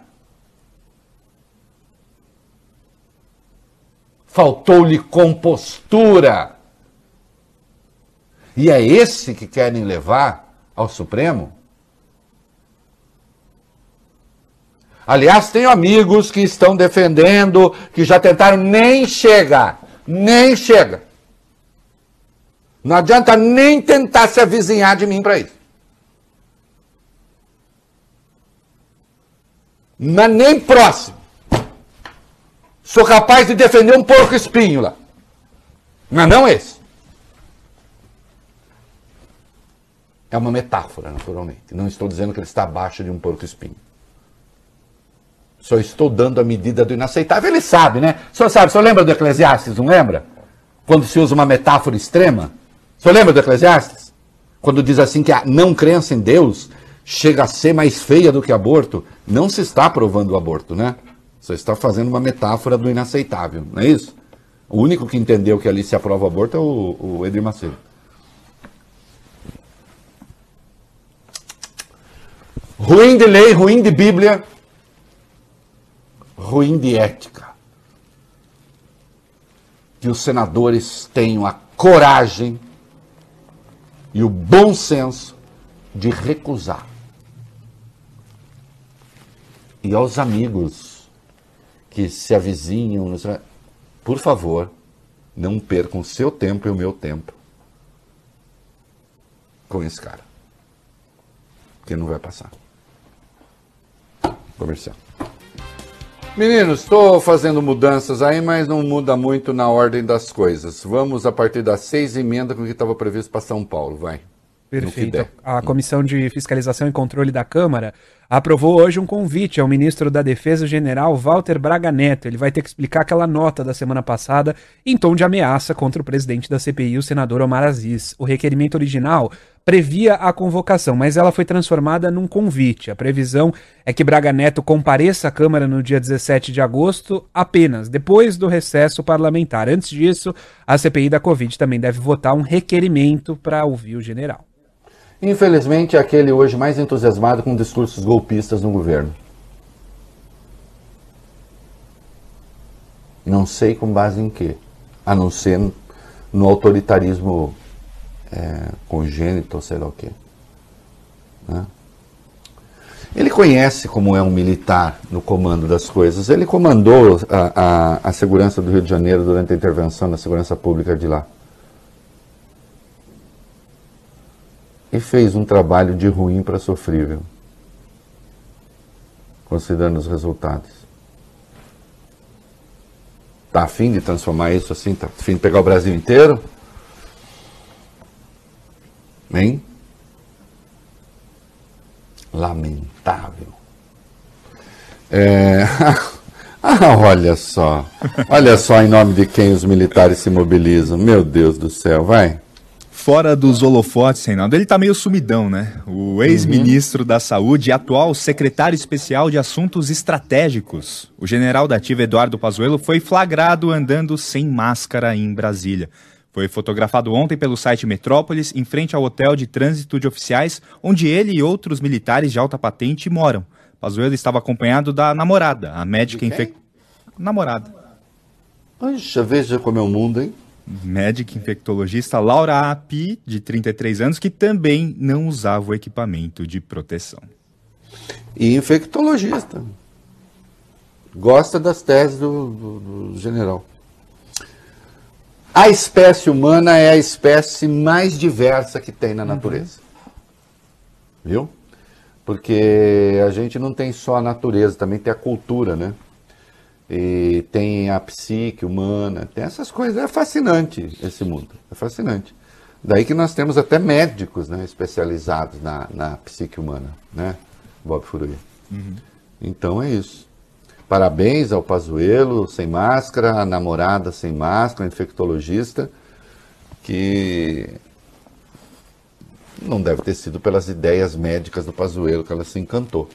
Faltou-lhe compostura. E é esse que querem levar ao Supremo? Aliás, tenho amigos que estão defendendo, que já tentaram, nem chega, nem chega. Não adianta nem tentar se avizinhar de mim para isso. Não é nem próximo. Sou capaz de defender um porco espinho lá. Mas não esse. É uma metáfora, naturalmente. Não estou dizendo que ele está abaixo de um porco espinho. Só estou dando a medida do inaceitável. Ele sabe, né? O senhor sabe, senhor lembra do Eclesiastes, não lembra? Quando se usa uma metáfora extrema. Senhor lembra do Eclesiastes? Quando diz assim que a não crença em Deus chega a ser mais feia do que aborto. Não se está aprovando o aborto, né? Só está fazendo uma metáfora do inaceitável, não é isso? O único que entendeu que ali se aprova o aborto é o, o Edir Macedo. Ruim de lei, ruim de Bíblia, ruim de ética. Que os senadores tenham a coragem e o bom senso de recusar. E aos amigos que se avizinham, por favor, não percam o seu tempo e o meu tempo com esse cara. Porque não vai passar comercial. Meninos, estou fazendo mudanças aí, mas não muda muito na ordem das coisas. Vamos, a partir das seis, emenda com o que estava previsto para São Paulo, vai. Perfeito. A Comissão de Fiscalização e Controle da Câmara aprovou hoje um convite ao ministro da Defesa General Walter Braga Neto. Ele vai ter que explicar aquela nota da semana passada em tom de ameaça contra o presidente da CPI, o senador Omar Aziz. O requerimento original previa a convocação, mas ela foi transformada num convite. A previsão é que Braga Neto compareça à Câmara no dia 17 de agosto, apenas depois do recesso parlamentar. Antes disso, a CPI da Covid também deve votar um requerimento para ouvir o general. Infelizmente, é aquele hoje mais entusiasmado com discursos golpistas no governo. Não sei com base em quê, a não ser no autoritarismo é, congênito, sei lá o quê. Né? Ele conhece como é um militar no comando das coisas. Ele comandou a, a, a segurança do Rio de Janeiro durante a intervenção na segurança pública de lá. e fez um trabalho de ruim para sofrível, considerando os resultados. Está afim de transformar isso assim? Está afim de pegar o Brasil inteiro? Hein? Lamentável. É... <laughs> ah, olha só. Olha só em nome de quem os militares se mobilizam. Meu Deus do céu, vai fora dos holofotes, Reinaldo, ele está meio sumidão, né? O ex-ministro uhum. da Saúde e atual secretário especial de Assuntos Estratégicos, o general da ativa Eduardo Pazuello, foi flagrado andando sem máscara em Brasília. Foi fotografado ontem pelo site Metrópolis, em frente ao hotel de trânsito de oficiais, onde ele e outros militares de alta patente moram. Pazuello estava acompanhado da namorada, a médica infectada. Namorada. Poxa, veja como é o mundo, hein? médica infectologista Laura Api, de 33 anos, que também não usava o equipamento de proteção. E infectologista. Gosta das teses do, do, do general. A espécie humana é a espécie mais diversa que tem na natureza. Uhum. Viu? Porque a gente não tem só a natureza, também tem a cultura, né? e tem a psique humana, tem essas coisas. É fascinante esse mundo, é fascinante. Daí que nós temos até médicos né, especializados na, na psique humana, né, Bob Furuia. Uhum. Então é isso. Parabéns ao Pazuelo, sem máscara, a namorada sem máscara, infectologista, que não deve ter sido pelas ideias médicas do Pazuelo que ela se encantou.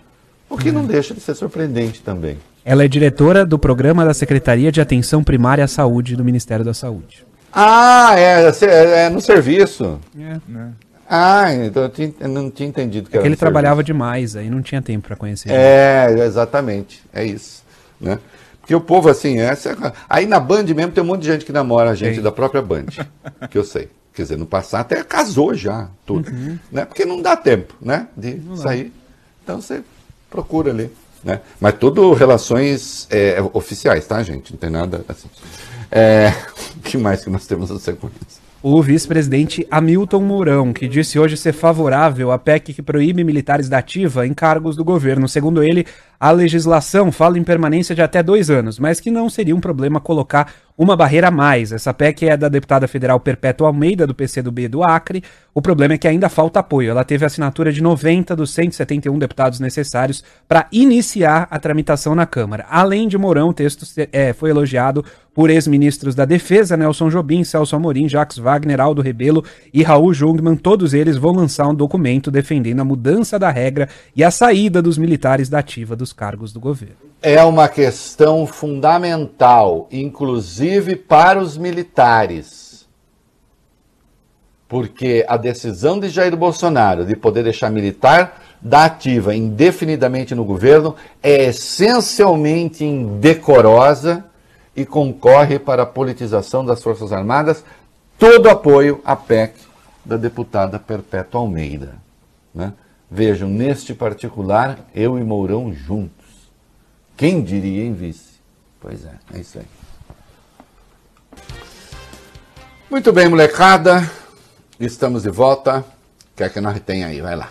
O que não deixa de ser surpreendente também. Ela é diretora do programa da Secretaria de Atenção Primária à Saúde do Ministério da Saúde. Ah, é, é, é no serviço. É. Né? Ah, então eu, tinha, eu, não tinha entendido que é era. Que ele trabalhava serviço. demais, aí não tinha tempo para conhecer. É, exatamente, é isso. Né? Porque o povo, assim, é, aí na Band mesmo tem um monte de gente que namora a gente Sim. da própria Band, <laughs> que eu sei. Quer dizer, no passado até casou já, tudo. Uhum. Né? Porque não dá tempo, né? De não sair. Dá. Então você procura ali. Né? Mas tudo relações é, oficiais, tá, gente? Não tem nada assim. É, <laughs> o que mais que nós temos na sequência? O vice-presidente Hamilton Mourão, que disse hoje ser favorável à PEC que proíbe militares da ativa em cargos do governo. Segundo ele, a legislação fala em permanência de até dois anos, mas que não seria um problema colocar uma barreira a mais. Essa PEC é da deputada federal Perpétua Almeida, do PCdoB do Acre. O problema é que ainda falta apoio. Ela teve assinatura de 90 dos 171 deputados necessários para iniciar a tramitação na Câmara. Além de Mourão, o texto é, foi elogiado por ex-ministros da Defesa, Nelson Jobim, Celso Amorim, Jacques Wagner, Aldo Rebelo e Raul Jungmann. Todos eles vão lançar um documento defendendo a mudança da regra e a saída dos militares da ativa dos cargos do governo. É uma questão fundamental, inclusive inclusive para os militares. Porque a decisão de Jair Bolsonaro de poder deixar militar da ativa indefinidamente no governo é essencialmente indecorosa e concorre para a politização das Forças Armadas, todo apoio à PEC da deputada Perpétua Almeida. Né? Vejam, neste particular, eu e Mourão juntos. Quem diria em vice? Pois é, é isso aí. Muito bem, molecada. Estamos de volta. O que é que nós tem aí? Vai lá.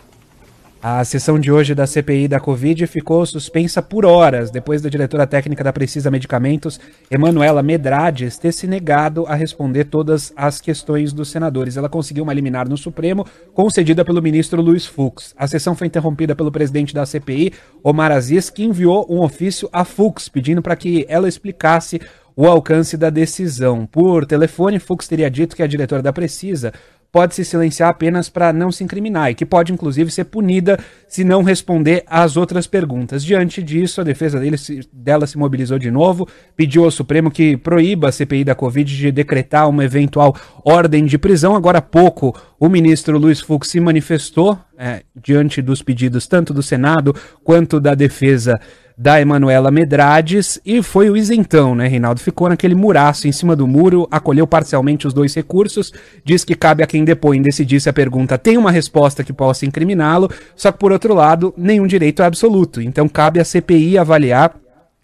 A sessão de hoje da CPI da Covid ficou suspensa por horas, depois da diretora técnica da Precisa Medicamentos, Emanuela Medrades, ter se negado a responder todas as questões dos senadores. Ela conseguiu uma liminar no Supremo, concedida pelo ministro Luiz Fux. A sessão foi interrompida pelo presidente da CPI, Omar Aziz, que enviou um ofício a Fux, pedindo para que ela explicasse o alcance da decisão. Por telefone, Fux teria dito que a diretora da Precisa pode se silenciar apenas para não se incriminar e que pode inclusive ser punida se não responder às outras perguntas. Diante disso, a defesa dele, dela se mobilizou de novo, pediu ao Supremo que proíba a CPI da Covid de decretar uma eventual ordem de prisão. Agora há pouco, o ministro Luiz Fux se manifestou é, diante dos pedidos tanto do Senado quanto da defesa da Emanuela Medrades e foi o isentão, né, Reinaldo? Ficou naquele muraço em cima do muro, acolheu parcialmente os dois recursos, diz que cabe a quem depõe decidir se a pergunta tem uma resposta que possa incriminá-lo, só que por outro lado, nenhum direito é absoluto. Então cabe à CPI avaliar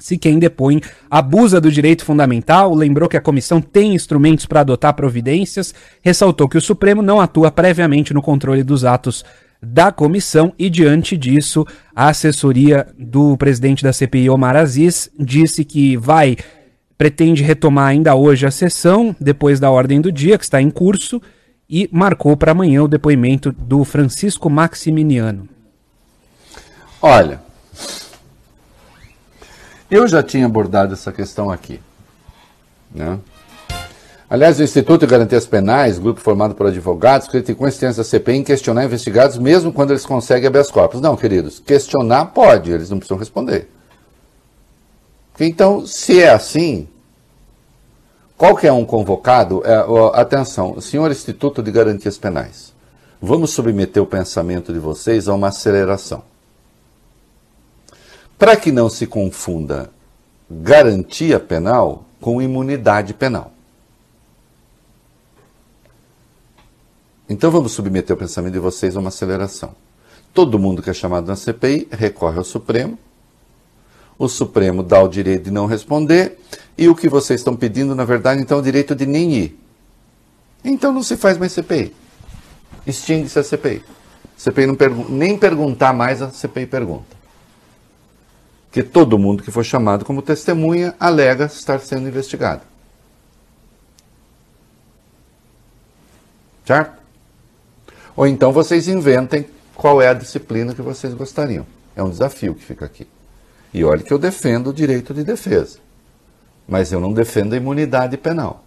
se quem depõe abusa do direito fundamental, lembrou que a comissão tem instrumentos para adotar providências, ressaltou que o Supremo não atua previamente no controle dos atos da comissão e diante disso a assessoria do presidente da CPI Omar Aziz disse que vai pretende retomar ainda hoje a sessão depois da ordem do dia que está em curso e marcou para amanhã o depoimento do Francisco Maximiniano. Olha, eu já tinha abordado essa questão aqui, né? Aliás, o Instituto de Garantias Penais, grupo formado por advogados, criticou a insistência da CPI em questionar investigados mesmo quando eles conseguem habeas corpus. Não, queridos, questionar pode, eles não precisam responder. Então, se é assim, qualquer um convocado, é, ó, atenção, senhor Instituto de Garantias Penais, vamos submeter o pensamento de vocês a uma aceleração. Para que não se confunda garantia penal com imunidade penal. Então vamos submeter o pensamento de vocês a uma aceleração. Todo mundo que é chamado na CPI recorre ao Supremo. O Supremo dá o direito de não responder. E o que vocês estão pedindo, na verdade, então é o direito de nem ir. Então não se faz mais CPI. Extingue-se a CPI. CPI não pergu nem perguntar mais, a CPI pergunta. Que todo mundo que for chamado como testemunha alega estar sendo investigado. Certo? Ou então vocês inventem qual é a disciplina que vocês gostariam. É um desafio que fica aqui. E olha que eu defendo o direito de defesa, mas eu não defendo a imunidade penal.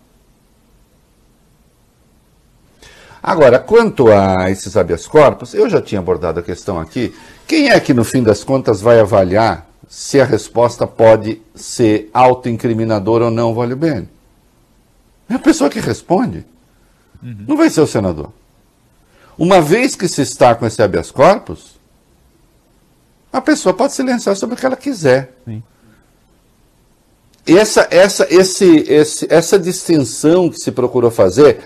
Agora, quanto a esses habeas corpus, eu já tinha abordado a questão aqui. Quem é que, no fim das contas, vai avaliar se a resposta pode ser autoincriminadora ou não, vale bem? É a pessoa que responde. Uhum. Não vai ser o senador. Uma vez que se está com esse habeas corpus, a pessoa pode silenciar sobre o que ela quiser. Sim. Essa, essa, esse, esse, essa distinção que se procurou fazer,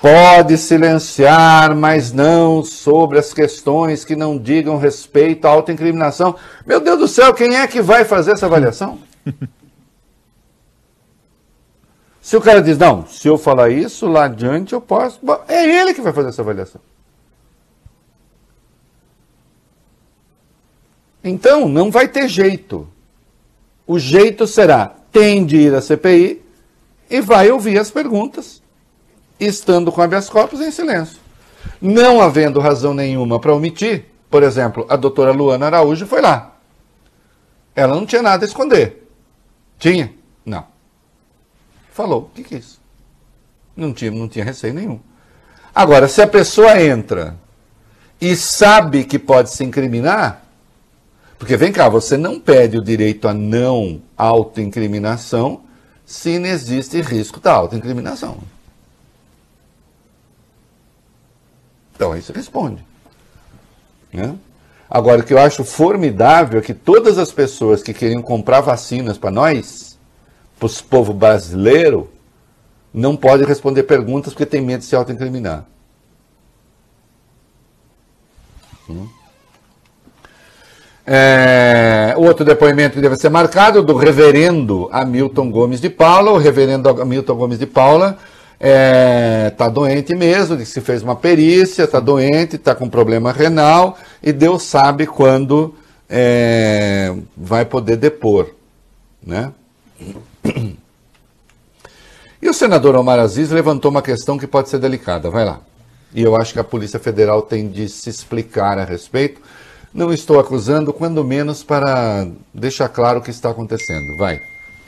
pode silenciar, mas não sobre as questões que não digam respeito à autoincriminação. Meu Deus do céu, quem é que vai fazer essa avaliação? se o cara diz, não, se eu falar isso, lá adiante eu posso. É ele que vai fazer essa avaliação. Então, não vai ter jeito. O jeito será: tem de ir à CPI e vai ouvir as perguntas, estando com habeas corpus em silêncio. Não havendo razão nenhuma para omitir, por exemplo, a doutora Luana Araújo foi lá. Ela não tinha nada a esconder. Tinha? Não. Falou. O que, que é isso? Não tinha, não tinha receio nenhum. Agora, se a pessoa entra e sabe que pode se incriminar, porque vem cá, você não pede o direito a não autoincriminação se existe risco da autoincriminação. Então aí você responde. Né? Agora, o que eu acho formidável é que todas as pessoas que queriam comprar vacinas para nós, para o povo brasileiro, não podem responder perguntas porque tem medo de se autoincriminar. Hum? É, outro depoimento que deve ser marcado do reverendo Hamilton Gomes de Paula. O reverendo Hamilton Gomes de Paula está é, tá doente mesmo, disse que fez uma perícia, está doente, está com problema renal e Deus sabe quando é, vai poder depor. Né? E o senador Omar Aziz levantou uma questão que pode ser delicada. Vai lá. E eu acho que a Polícia Federal tem de se explicar a respeito não estou acusando, quando menos para deixar claro o que está acontecendo. Vai.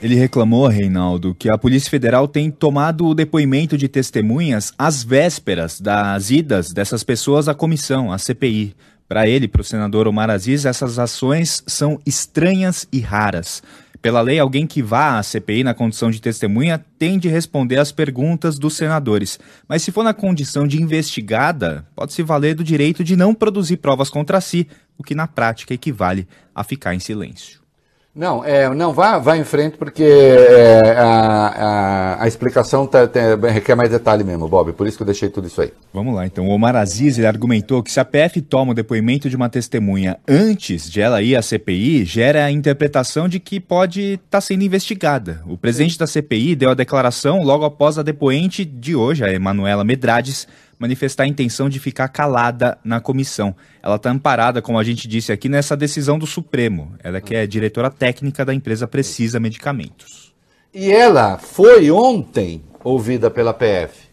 Ele reclamou, Reinaldo, que a Polícia Federal tem tomado o depoimento de testemunhas às vésperas das idas dessas pessoas à comissão, à CPI. Para ele, para o senador Omar Aziz, essas ações são estranhas e raras. Pela lei, alguém que vá à CPI na condição de testemunha tem de responder às perguntas dos senadores. Mas se for na condição de investigada, pode se valer do direito de não produzir provas contra si, o que na prática equivale a ficar em silêncio. Não, é, não vá, vá em frente porque é, a, a, a, explicação tá, tá, requer mais detalhe mesmo, Bob. Por isso que eu deixei tudo isso aí. Vamos lá, então. O Omar Aziz argumentou que se a PF toma o depoimento de uma testemunha antes de ela ir à CPI, gera a interpretação de que pode estar tá sendo investigada. O presidente da CPI deu a declaração logo após a depoente de hoje, a Emanuela Medrades, manifestar a intenção de ficar calada na comissão. Ela está amparada, como a gente disse aqui, nessa decisão do Supremo. Ela que é diretora técnica da empresa Precisa Medicamentos. E ela foi ontem ouvida pela PF.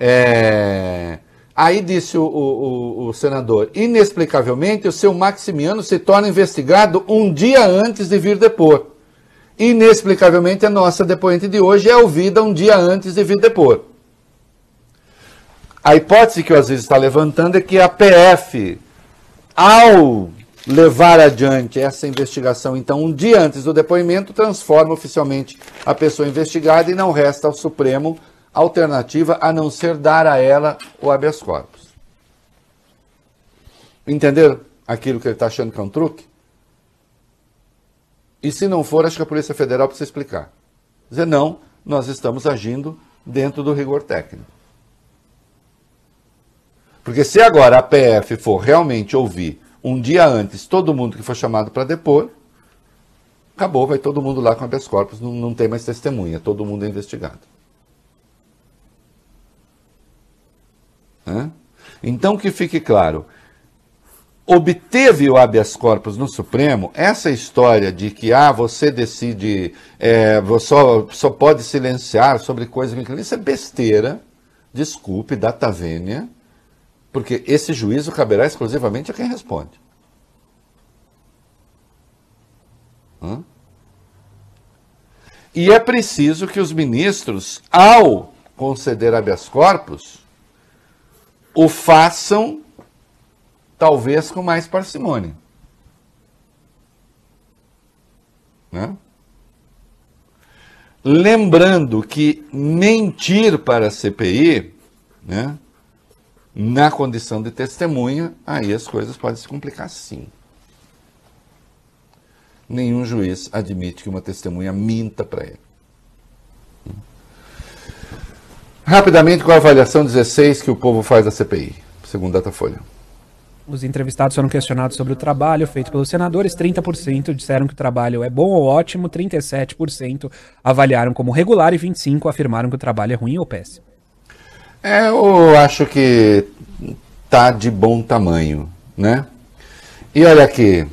É... Aí disse o, o, o, senador, inexplicavelmente o seu Maximiano se torna investigado um dia antes de vir depor. Inexplicavelmente a nossa depoente de hoje é ouvida um dia antes de vir depor. A hipótese que o Aziz está levantando é que a PF, ao levar adiante essa investigação, então, um dia antes do depoimento, transforma oficialmente a pessoa investigada e não resta ao Supremo alternativa a não ser dar a ela o habeas corpus. Entenderam aquilo que ele está achando que é um truque? E se não for, acho que a Polícia Federal precisa explicar. Dizer, não, nós estamos agindo dentro do rigor técnico. Porque se agora a PF for realmente ouvir um dia antes todo mundo que foi chamado para depor, acabou, vai todo mundo lá com habeas corpus, não, não tem mais testemunha, todo mundo é investigado. Hã? Então que fique claro, obteve o habeas corpus no Supremo, essa história de que ah, você decide, é, só, só pode silenciar sobre coisas que isso é besteira, desculpe, data vênia, porque esse juízo caberá exclusivamente a quem responde. Hã? E é preciso que os ministros, ao conceder habeas corpus, o façam talvez com mais parcimônia. Né? Lembrando que mentir para a CPI né, na condição de testemunha, aí as coisas podem se complicar sim. Nenhum juiz admite que uma testemunha minta para ele. Rapidamente, com a avaliação 16 que o povo faz da CPI, segundo Datafolha. Os entrevistados foram questionados sobre o trabalho feito pelos senadores. 30% disseram que o trabalho é bom ou ótimo, 37% avaliaram como regular e 25% afirmaram que o trabalho é ruim ou péssimo. É, eu acho que tá de bom tamanho, né? E olha aqui,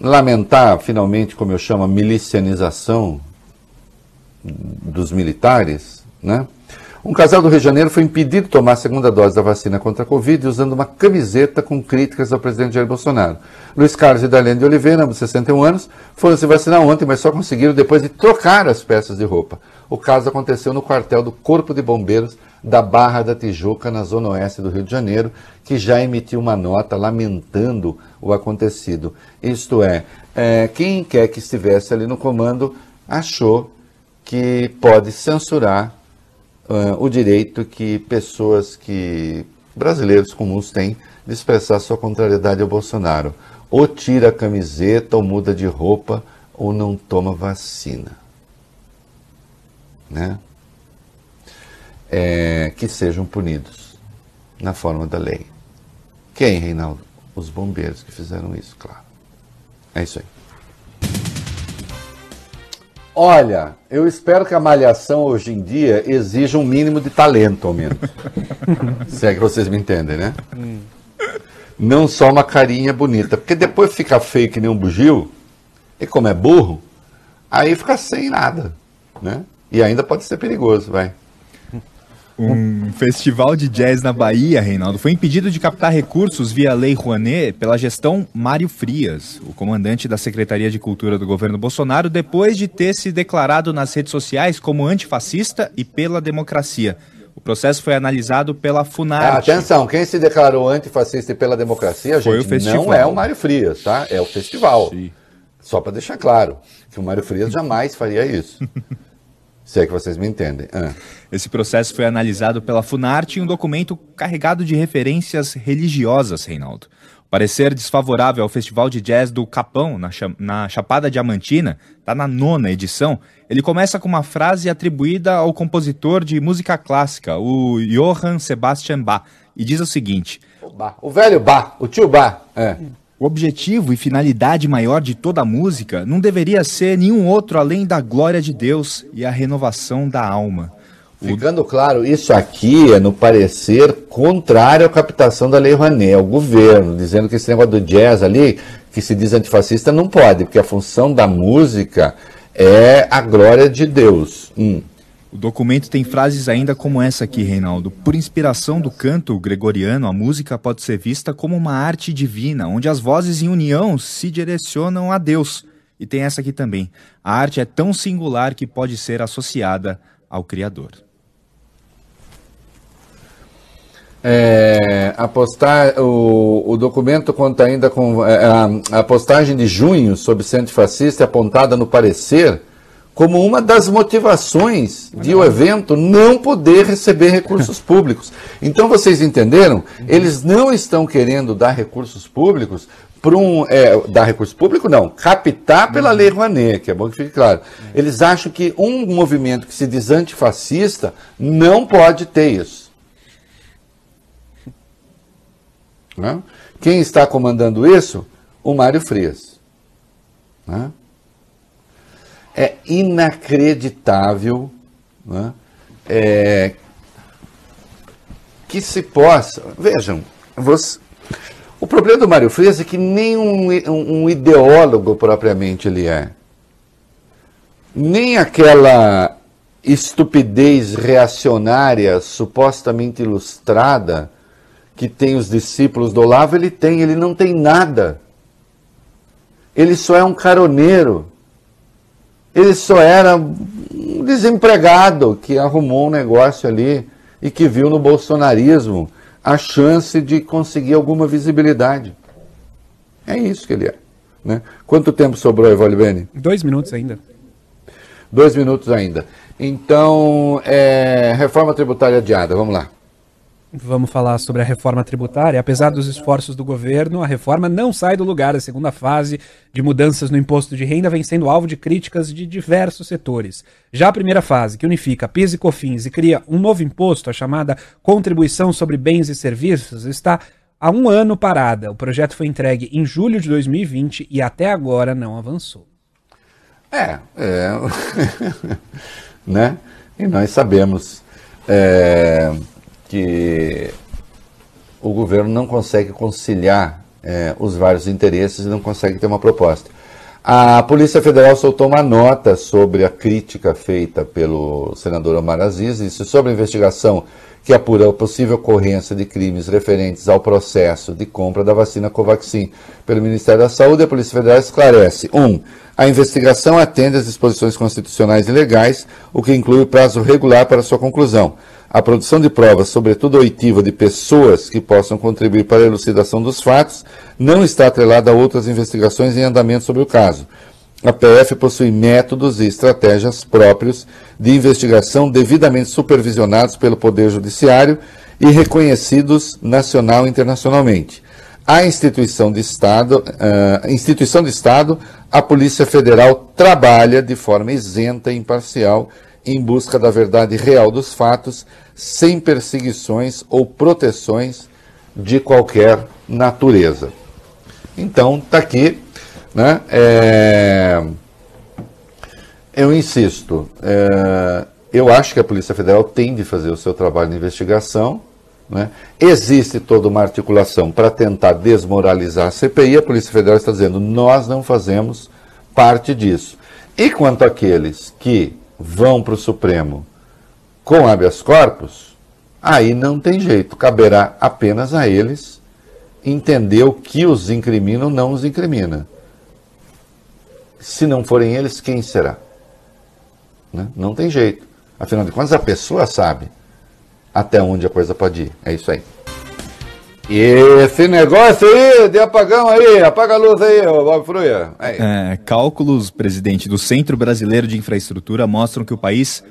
lamentar finalmente, como eu chamo, a milicianização dos militares, né? Um casal do Rio de Janeiro foi impedido de tomar a segunda dose da vacina contra a Covid usando uma camiseta com críticas ao presidente Jair Bolsonaro. Luiz Carlos e Darlene de Oliveira, ambos 61 anos, foram se vacinar ontem, mas só conseguiram depois de trocar as peças de roupa. O caso aconteceu no quartel do Corpo de Bombeiros da Barra da Tijuca, na zona oeste do Rio de Janeiro, que já emitiu uma nota lamentando o acontecido. Isto é, é quem quer que estivesse ali no comando achou que pode censurar uh, o direito que pessoas que brasileiros comuns têm de expressar sua contrariedade ao Bolsonaro. Ou tira a camiseta, ou muda de roupa, ou não toma vacina. Né? É, que sejam punidos na forma da lei. Quem, Reinaldo? Os bombeiros que fizeram isso, claro. É isso aí. Olha, eu espero que a malhação hoje em dia exija um mínimo de talento, ao menos. <laughs> Se é que vocês me entendem, né? Hum. Não só uma carinha bonita. Porque depois fica feio que nem um bugio, e como é burro, aí fica sem nada, né? E ainda pode ser perigoso, vai. Um festival de jazz na Bahia, Reinaldo, foi impedido de captar recursos via Lei Rouanet pela gestão Mário Frias, o comandante da Secretaria de Cultura do governo Bolsonaro, depois de ter se declarado nas redes sociais como antifascista e pela democracia. O processo foi analisado pela Funarte. Ah, atenção, quem se declarou antifascista e pela democracia, foi gente, o festival. não é o Mário Frias, tá? É o festival. Sim. Só para deixar claro que o Mário Frias jamais faria isso. Se é que vocês me entendem. Ah. Esse processo foi analisado pela Funarte em um documento carregado de referências religiosas, Reinaldo. O parecer desfavorável ao Festival de Jazz do Capão, na, na Chapada Diamantina, está na nona edição. Ele começa com uma frase atribuída ao compositor de música clássica, o Johann Sebastian Bach, e diz o seguinte: O, Bach, o velho Bach, o tio Bach. É. O objetivo e finalidade maior de toda a música não deveria ser nenhum outro além da glória de Deus e a renovação da alma. Ficando claro, isso aqui é no parecer contrário à captação da Lei Rouanet, ao governo, dizendo que esse negócio do jazz ali, que se diz antifascista, não pode, porque a função da música é a glória de Deus. Hum. O documento tem frases ainda como essa aqui, Reinaldo. Por inspiração do canto gregoriano, a música pode ser vista como uma arte divina, onde as vozes em união se direcionam a Deus. E tem essa aqui também. A arte é tão singular que pode ser associada ao Criador. É, a postar, o, o documento conta ainda com é, a, a postagem de junho sobre ser antifascista apontada no parecer como uma das motivações de o evento não poder receber recursos <laughs> públicos. Então vocês entenderam? Eles não estão querendo dar recursos públicos para um. É, dar recurso público, não, captar pela Lei Rouanet, que é bom que fique claro. Eles acham que um movimento que se diz antifascista não pode ter isso. Né? Quem está comandando isso? O Mário Frias. Né? É inacreditável né, é, que se possa. Vejam, você, o problema do Mário Frias é que nem um, um, ideólogo propriamente ele é. Nem aquela estupidez reacionária supostamente ilustrada que tem os discípulos do Olavo, ele tem, ele não tem nada. Ele só é um caroneiro ele só era um desempregado que arrumou um negócio ali e que viu no bolsonarismo a chance de conseguir alguma visibilidade. É isso que ele é. Né? Quanto tempo sobrou, Evalibene? Dois minutos ainda. Dois minutos ainda. Então, é, reforma tributária adiada, vamos lá. Vamos falar sobre a reforma tributária. Apesar dos esforços do governo, a reforma não sai do lugar. A segunda fase de mudanças no imposto de renda vem sendo alvo de críticas de diversos setores. Já a primeira fase, que unifica PIS e COFINS e cria um novo imposto, a chamada Contribuição sobre Bens e Serviços, está há um ano parada. O projeto foi entregue em julho de 2020 e até agora não avançou. É, é <laughs> né? E nós sabemos. É que o governo não consegue conciliar é, os vários interesses e não consegue ter uma proposta. A Polícia Federal soltou uma nota sobre a crítica feita pelo senador Omar Aziz, isso sobre a investigação que apura a possível ocorrência de crimes referentes ao processo de compra da vacina Covaxin pelo Ministério da Saúde. A Polícia Federal esclarece: 1. Um, a investigação atende às disposições constitucionais e legais, o que inclui o prazo regular para sua conclusão a produção de provas, sobretudo oitiva, de pessoas que possam contribuir para a elucidação dos fatos, não está atrelada a outras investigações em andamento sobre o caso. A PF possui métodos e estratégias próprios de investigação devidamente supervisionados pelo Poder Judiciário e reconhecidos nacional e internacionalmente. A instituição de Estado, uh, instituição de Estado, a Polícia Federal trabalha de forma isenta e imparcial em busca da verdade real dos fatos, sem perseguições ou proteções de qualquer natureza. Então, está aqui né? É... Eu insisto, é... eu acho que a Polícia Federal tem de fazer o seu trabalho de investigação. Né? Existe toda uma articulação para tentar desmoralizar a CPI. A Polícia Federal está dizendo: nós não fazemos parte disso. E quanto àqueles que vão para o Supremo com habeas corpus, aí não tem jeito, caberá apenas a eles entender o que os incrimina ou não os incrimina. Se não forem eles, quem será? Né? Não tem jeito. Afinal de contas, a pessoa sabe até onde a coisa pode ir. É isso aí. Esse negócio aí de apagão aí, apaga a luz aí, Bob Fruia. É, cálculos, presidente, do Centro Brasileiro de Infraestrutura mostram que o país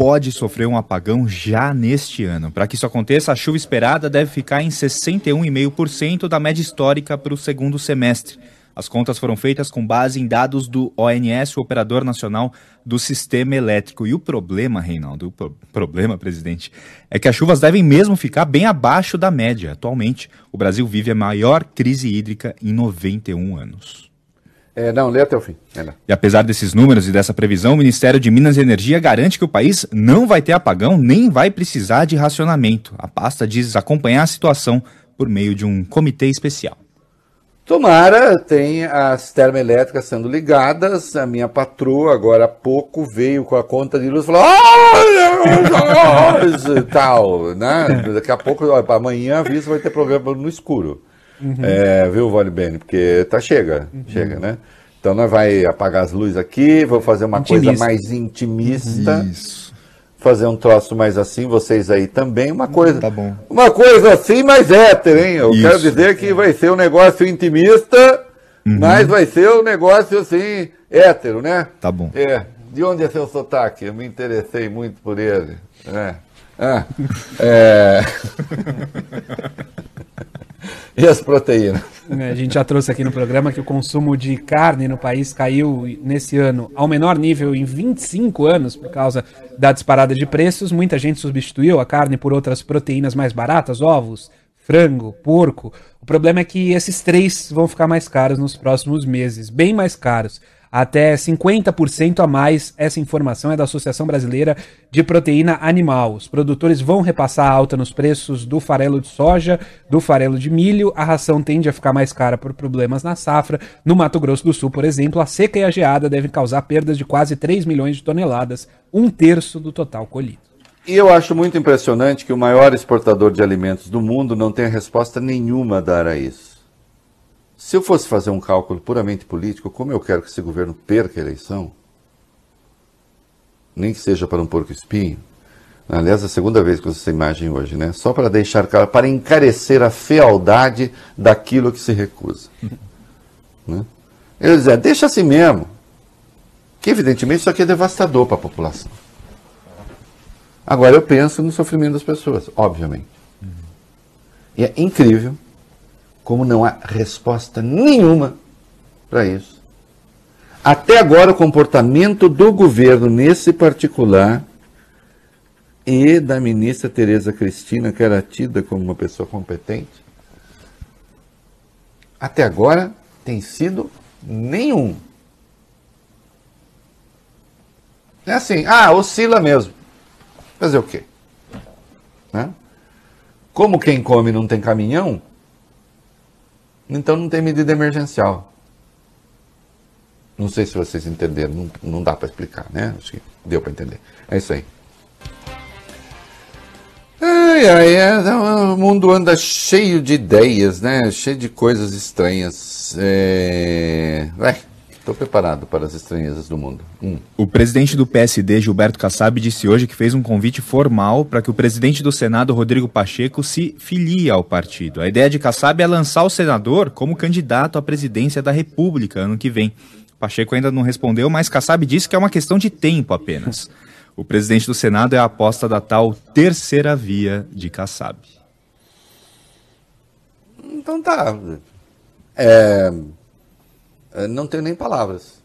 pode sofrer um apagão já neste ano. Para que isso aconteça, a chuva esperada deve ficar em 61,5% da média histórica para o segundo semestre. As contas foram feitas com base em dados do ONS, o Operador Nacional do Sistema Elétrico. E o problema, Reinaldo, o pro problema, presidente, é que as chuvas devem mesmo ficar bem abaixo da média. Atualmente, o Brasil vive a maior crise hídrica em 91 anos. É, não, lê até o fim. É, e apesar desses números e dessa previsão, o Ministério de Minas e Energia garante que o país não vai ter apagão nem vai precisar de racionamento. A pasta diz acompanhar a situação por meio de um comitê especial. Tomara, tem as termoelétricas sendo ligadas. A minha patroa, agora há pouco, veio com a conta de luz e falou: tal, né? Daqui a pouco, ó, amanhã, aviso, vai ter problema no escuro. Uhum. É, viu, Vale Bene? Porque tá, chega, uhum. chega, né? Então nós vai apagar as luzes aqui, vou fazer uma Intimista. coisa mais intimista. Isso fazer um troço mais assim, vocês aí também, uma coisa. Tá bom. Uma coisa assim, mais hétero, hein? Eu Isso. quero dizer que vai ser um negócio intimista, uhum. mas vai ser um negócio assim, hétero, né? Tá bom. É. De onde é seu sotaque? Eu me interessei muito por ele. É. Ah, é... <laughs> e as proteínas? É, a gente já trouxe aqui no programa que o consumo de carne no país caiu nesse ano ao menor nível em 25 anos por causa da disparada de preços. Muita gente substituiu a carne por outras proteínas mais baratas, ovos, frango, porco. O problema é que esses três vão ficar mais caros nos próximos meses, bem mais caros até 50% a mais. Essa informação é da Associação Brasileira de Proteína Animal. Os produtores vão repassar a alta nos preços do farelo de soja, do farelo de milho. A ração tende a ficar mais cara por problemas na safra. No Mato Grosso do Sul, por exemplo, a seca e a geada devem causar perdas de quase 3 milhões de toneladas, um terço do total colhido. E eu acho muito impressionante que o maior exportador de alimentos do mundo não tenha resposta nenhuma a dar a isso. Se eu fosse fazer um cálculo puramente político, como eu quero que esse governo perca a eleição, nem que seja para um porco espinho, aliás, a segunda vez que eu uso essa imagem hoje, né? Só para deixar claro, para encarecer a fealdade daquilo que se recusa. <laughs> né? Ele dizia, deixa assim mesmo. Que evidentemente isso aqui é devastador para a população. Agora eu penso no sofrimento das pessoas, obviamente. E é incrível como não há resposta nenhuma para isso. Até agora, o comportamento do governo nesse particular e da ministra Tereza Cristina, que era tida como uma pessoa competente, até agora tem sido nenhum. É assim, ah, oscila mesmo. Fazer o quê? Né? Como quem come não tem caminhão, então não tem medida emergencial. Não sei se vocês entenderam, não, não dá para explicar, né? Acho que deu para entender. É isso aí. Ai, ai, é, o mundo anda cheio de ideias, né? Cheio de coisas estranhas. É... Vai. Estou preparado para as estranhezas do mundo. Hum. O presidente do PSD, Gilberto Kassab, disse hoje que fez um convite formal para que o presidente do Senado, Rodrigo Pacheco, se filie ao partido. A ideia de Kassab é lançar o senador como candidato à presidência da República ano que vem. Pacheco ainda não respondeu, mas Kassab disse que é uma questão de tempo apenas. O presidente do Senado é a aposta da tal terceira via de Kassab. Então tá. É, não tenho nem palavras.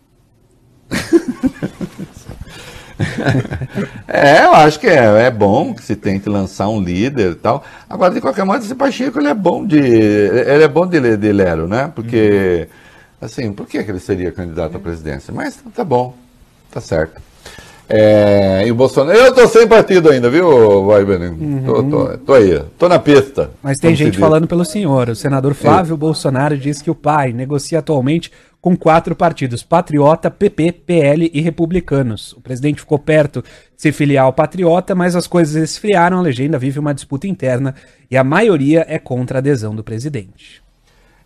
<laughs> é, eu acho que é, é bom que se tente lançar um líder e tal. Agora, de qualquer modo, esse Pacheco ele é bom de. Ele é bom de, de Lero, né? Porque, assim, por que, que ele seria candidato à presidência? Mas tá bom, tá certo. É, e o Bolsonaro. Eu tô sem partido ainda, viu, Vai uhum. tô, tô, tô, aí, tô na pista. Mas tem gente falando pelo senhor. O senador Flávio é. Bolsonaro diz que o pai negocia atualmente com quatro partidos: Patriota, PP, PL e Republicanos. O presidente ficou perto de se filiar ao Patriota, mas as coisas esfriaram. A legenda vive uma disputa interna e a maioria é contra a adesão do presidente.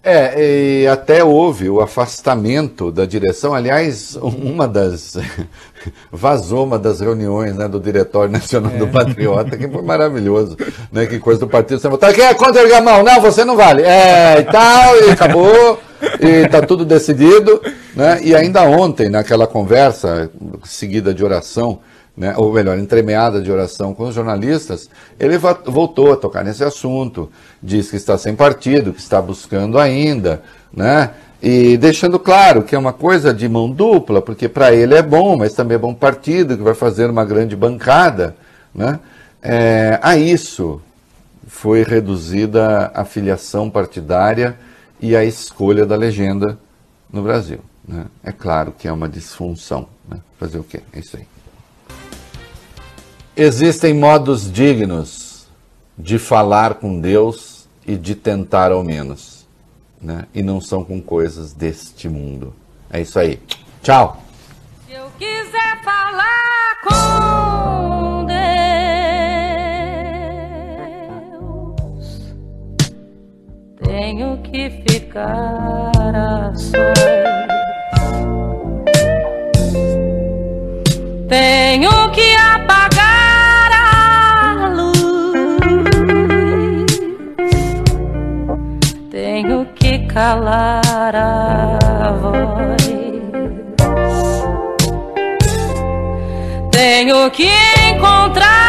É, e até houve o afastamento da direção. Aliás, uma das. <laughs> vazou uma das reuniões né, do Diretório Nacional é. do Patriota, que foi maravilhoso. Né, que coisa do partido. Você botou, quem é contra o Gamão? Não, você não vale. É, e tal, e acabou. E tá tudo decidido. Né? E ainda ontem, naquela conversa seguida de oração, né, ou melhor, entremeada de oração com os jornalistas, ele voltou a tocar nesse assunto, diz que está sem partido, que está buscando ainda, né, e deixando claro que é uma coisa de mão dupla, porque para ele é bom, mas também é bom partido, que vai fazer uma grande bancada. Né, é, a isso foi reduzida a filiação partidária e a escolha da legenda no Brasil. Né? É claro que é uma disfunção. Né? Fazer o quê? É isso aí. Existem modos dignos de falar com Deus e de tentar ao menos, né? E não são com coisas deste mundo. É isso aí. Tchau. Se eu quiser falar com tenho que ficar a sós. Tenho que calar a voz. Tenho que encontrar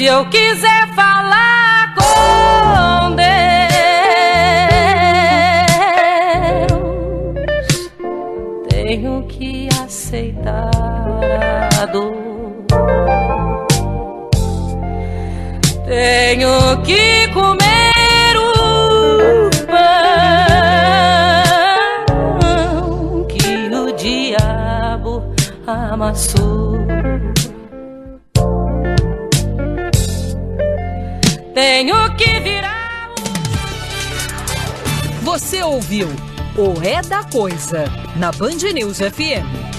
Se eu quiser falar com Deus, tenho que aceitar a dor. Tenho que comer o pão que o diabo amassou. Tenho que virar. Você ouviu o É da Coisa na Band News FM.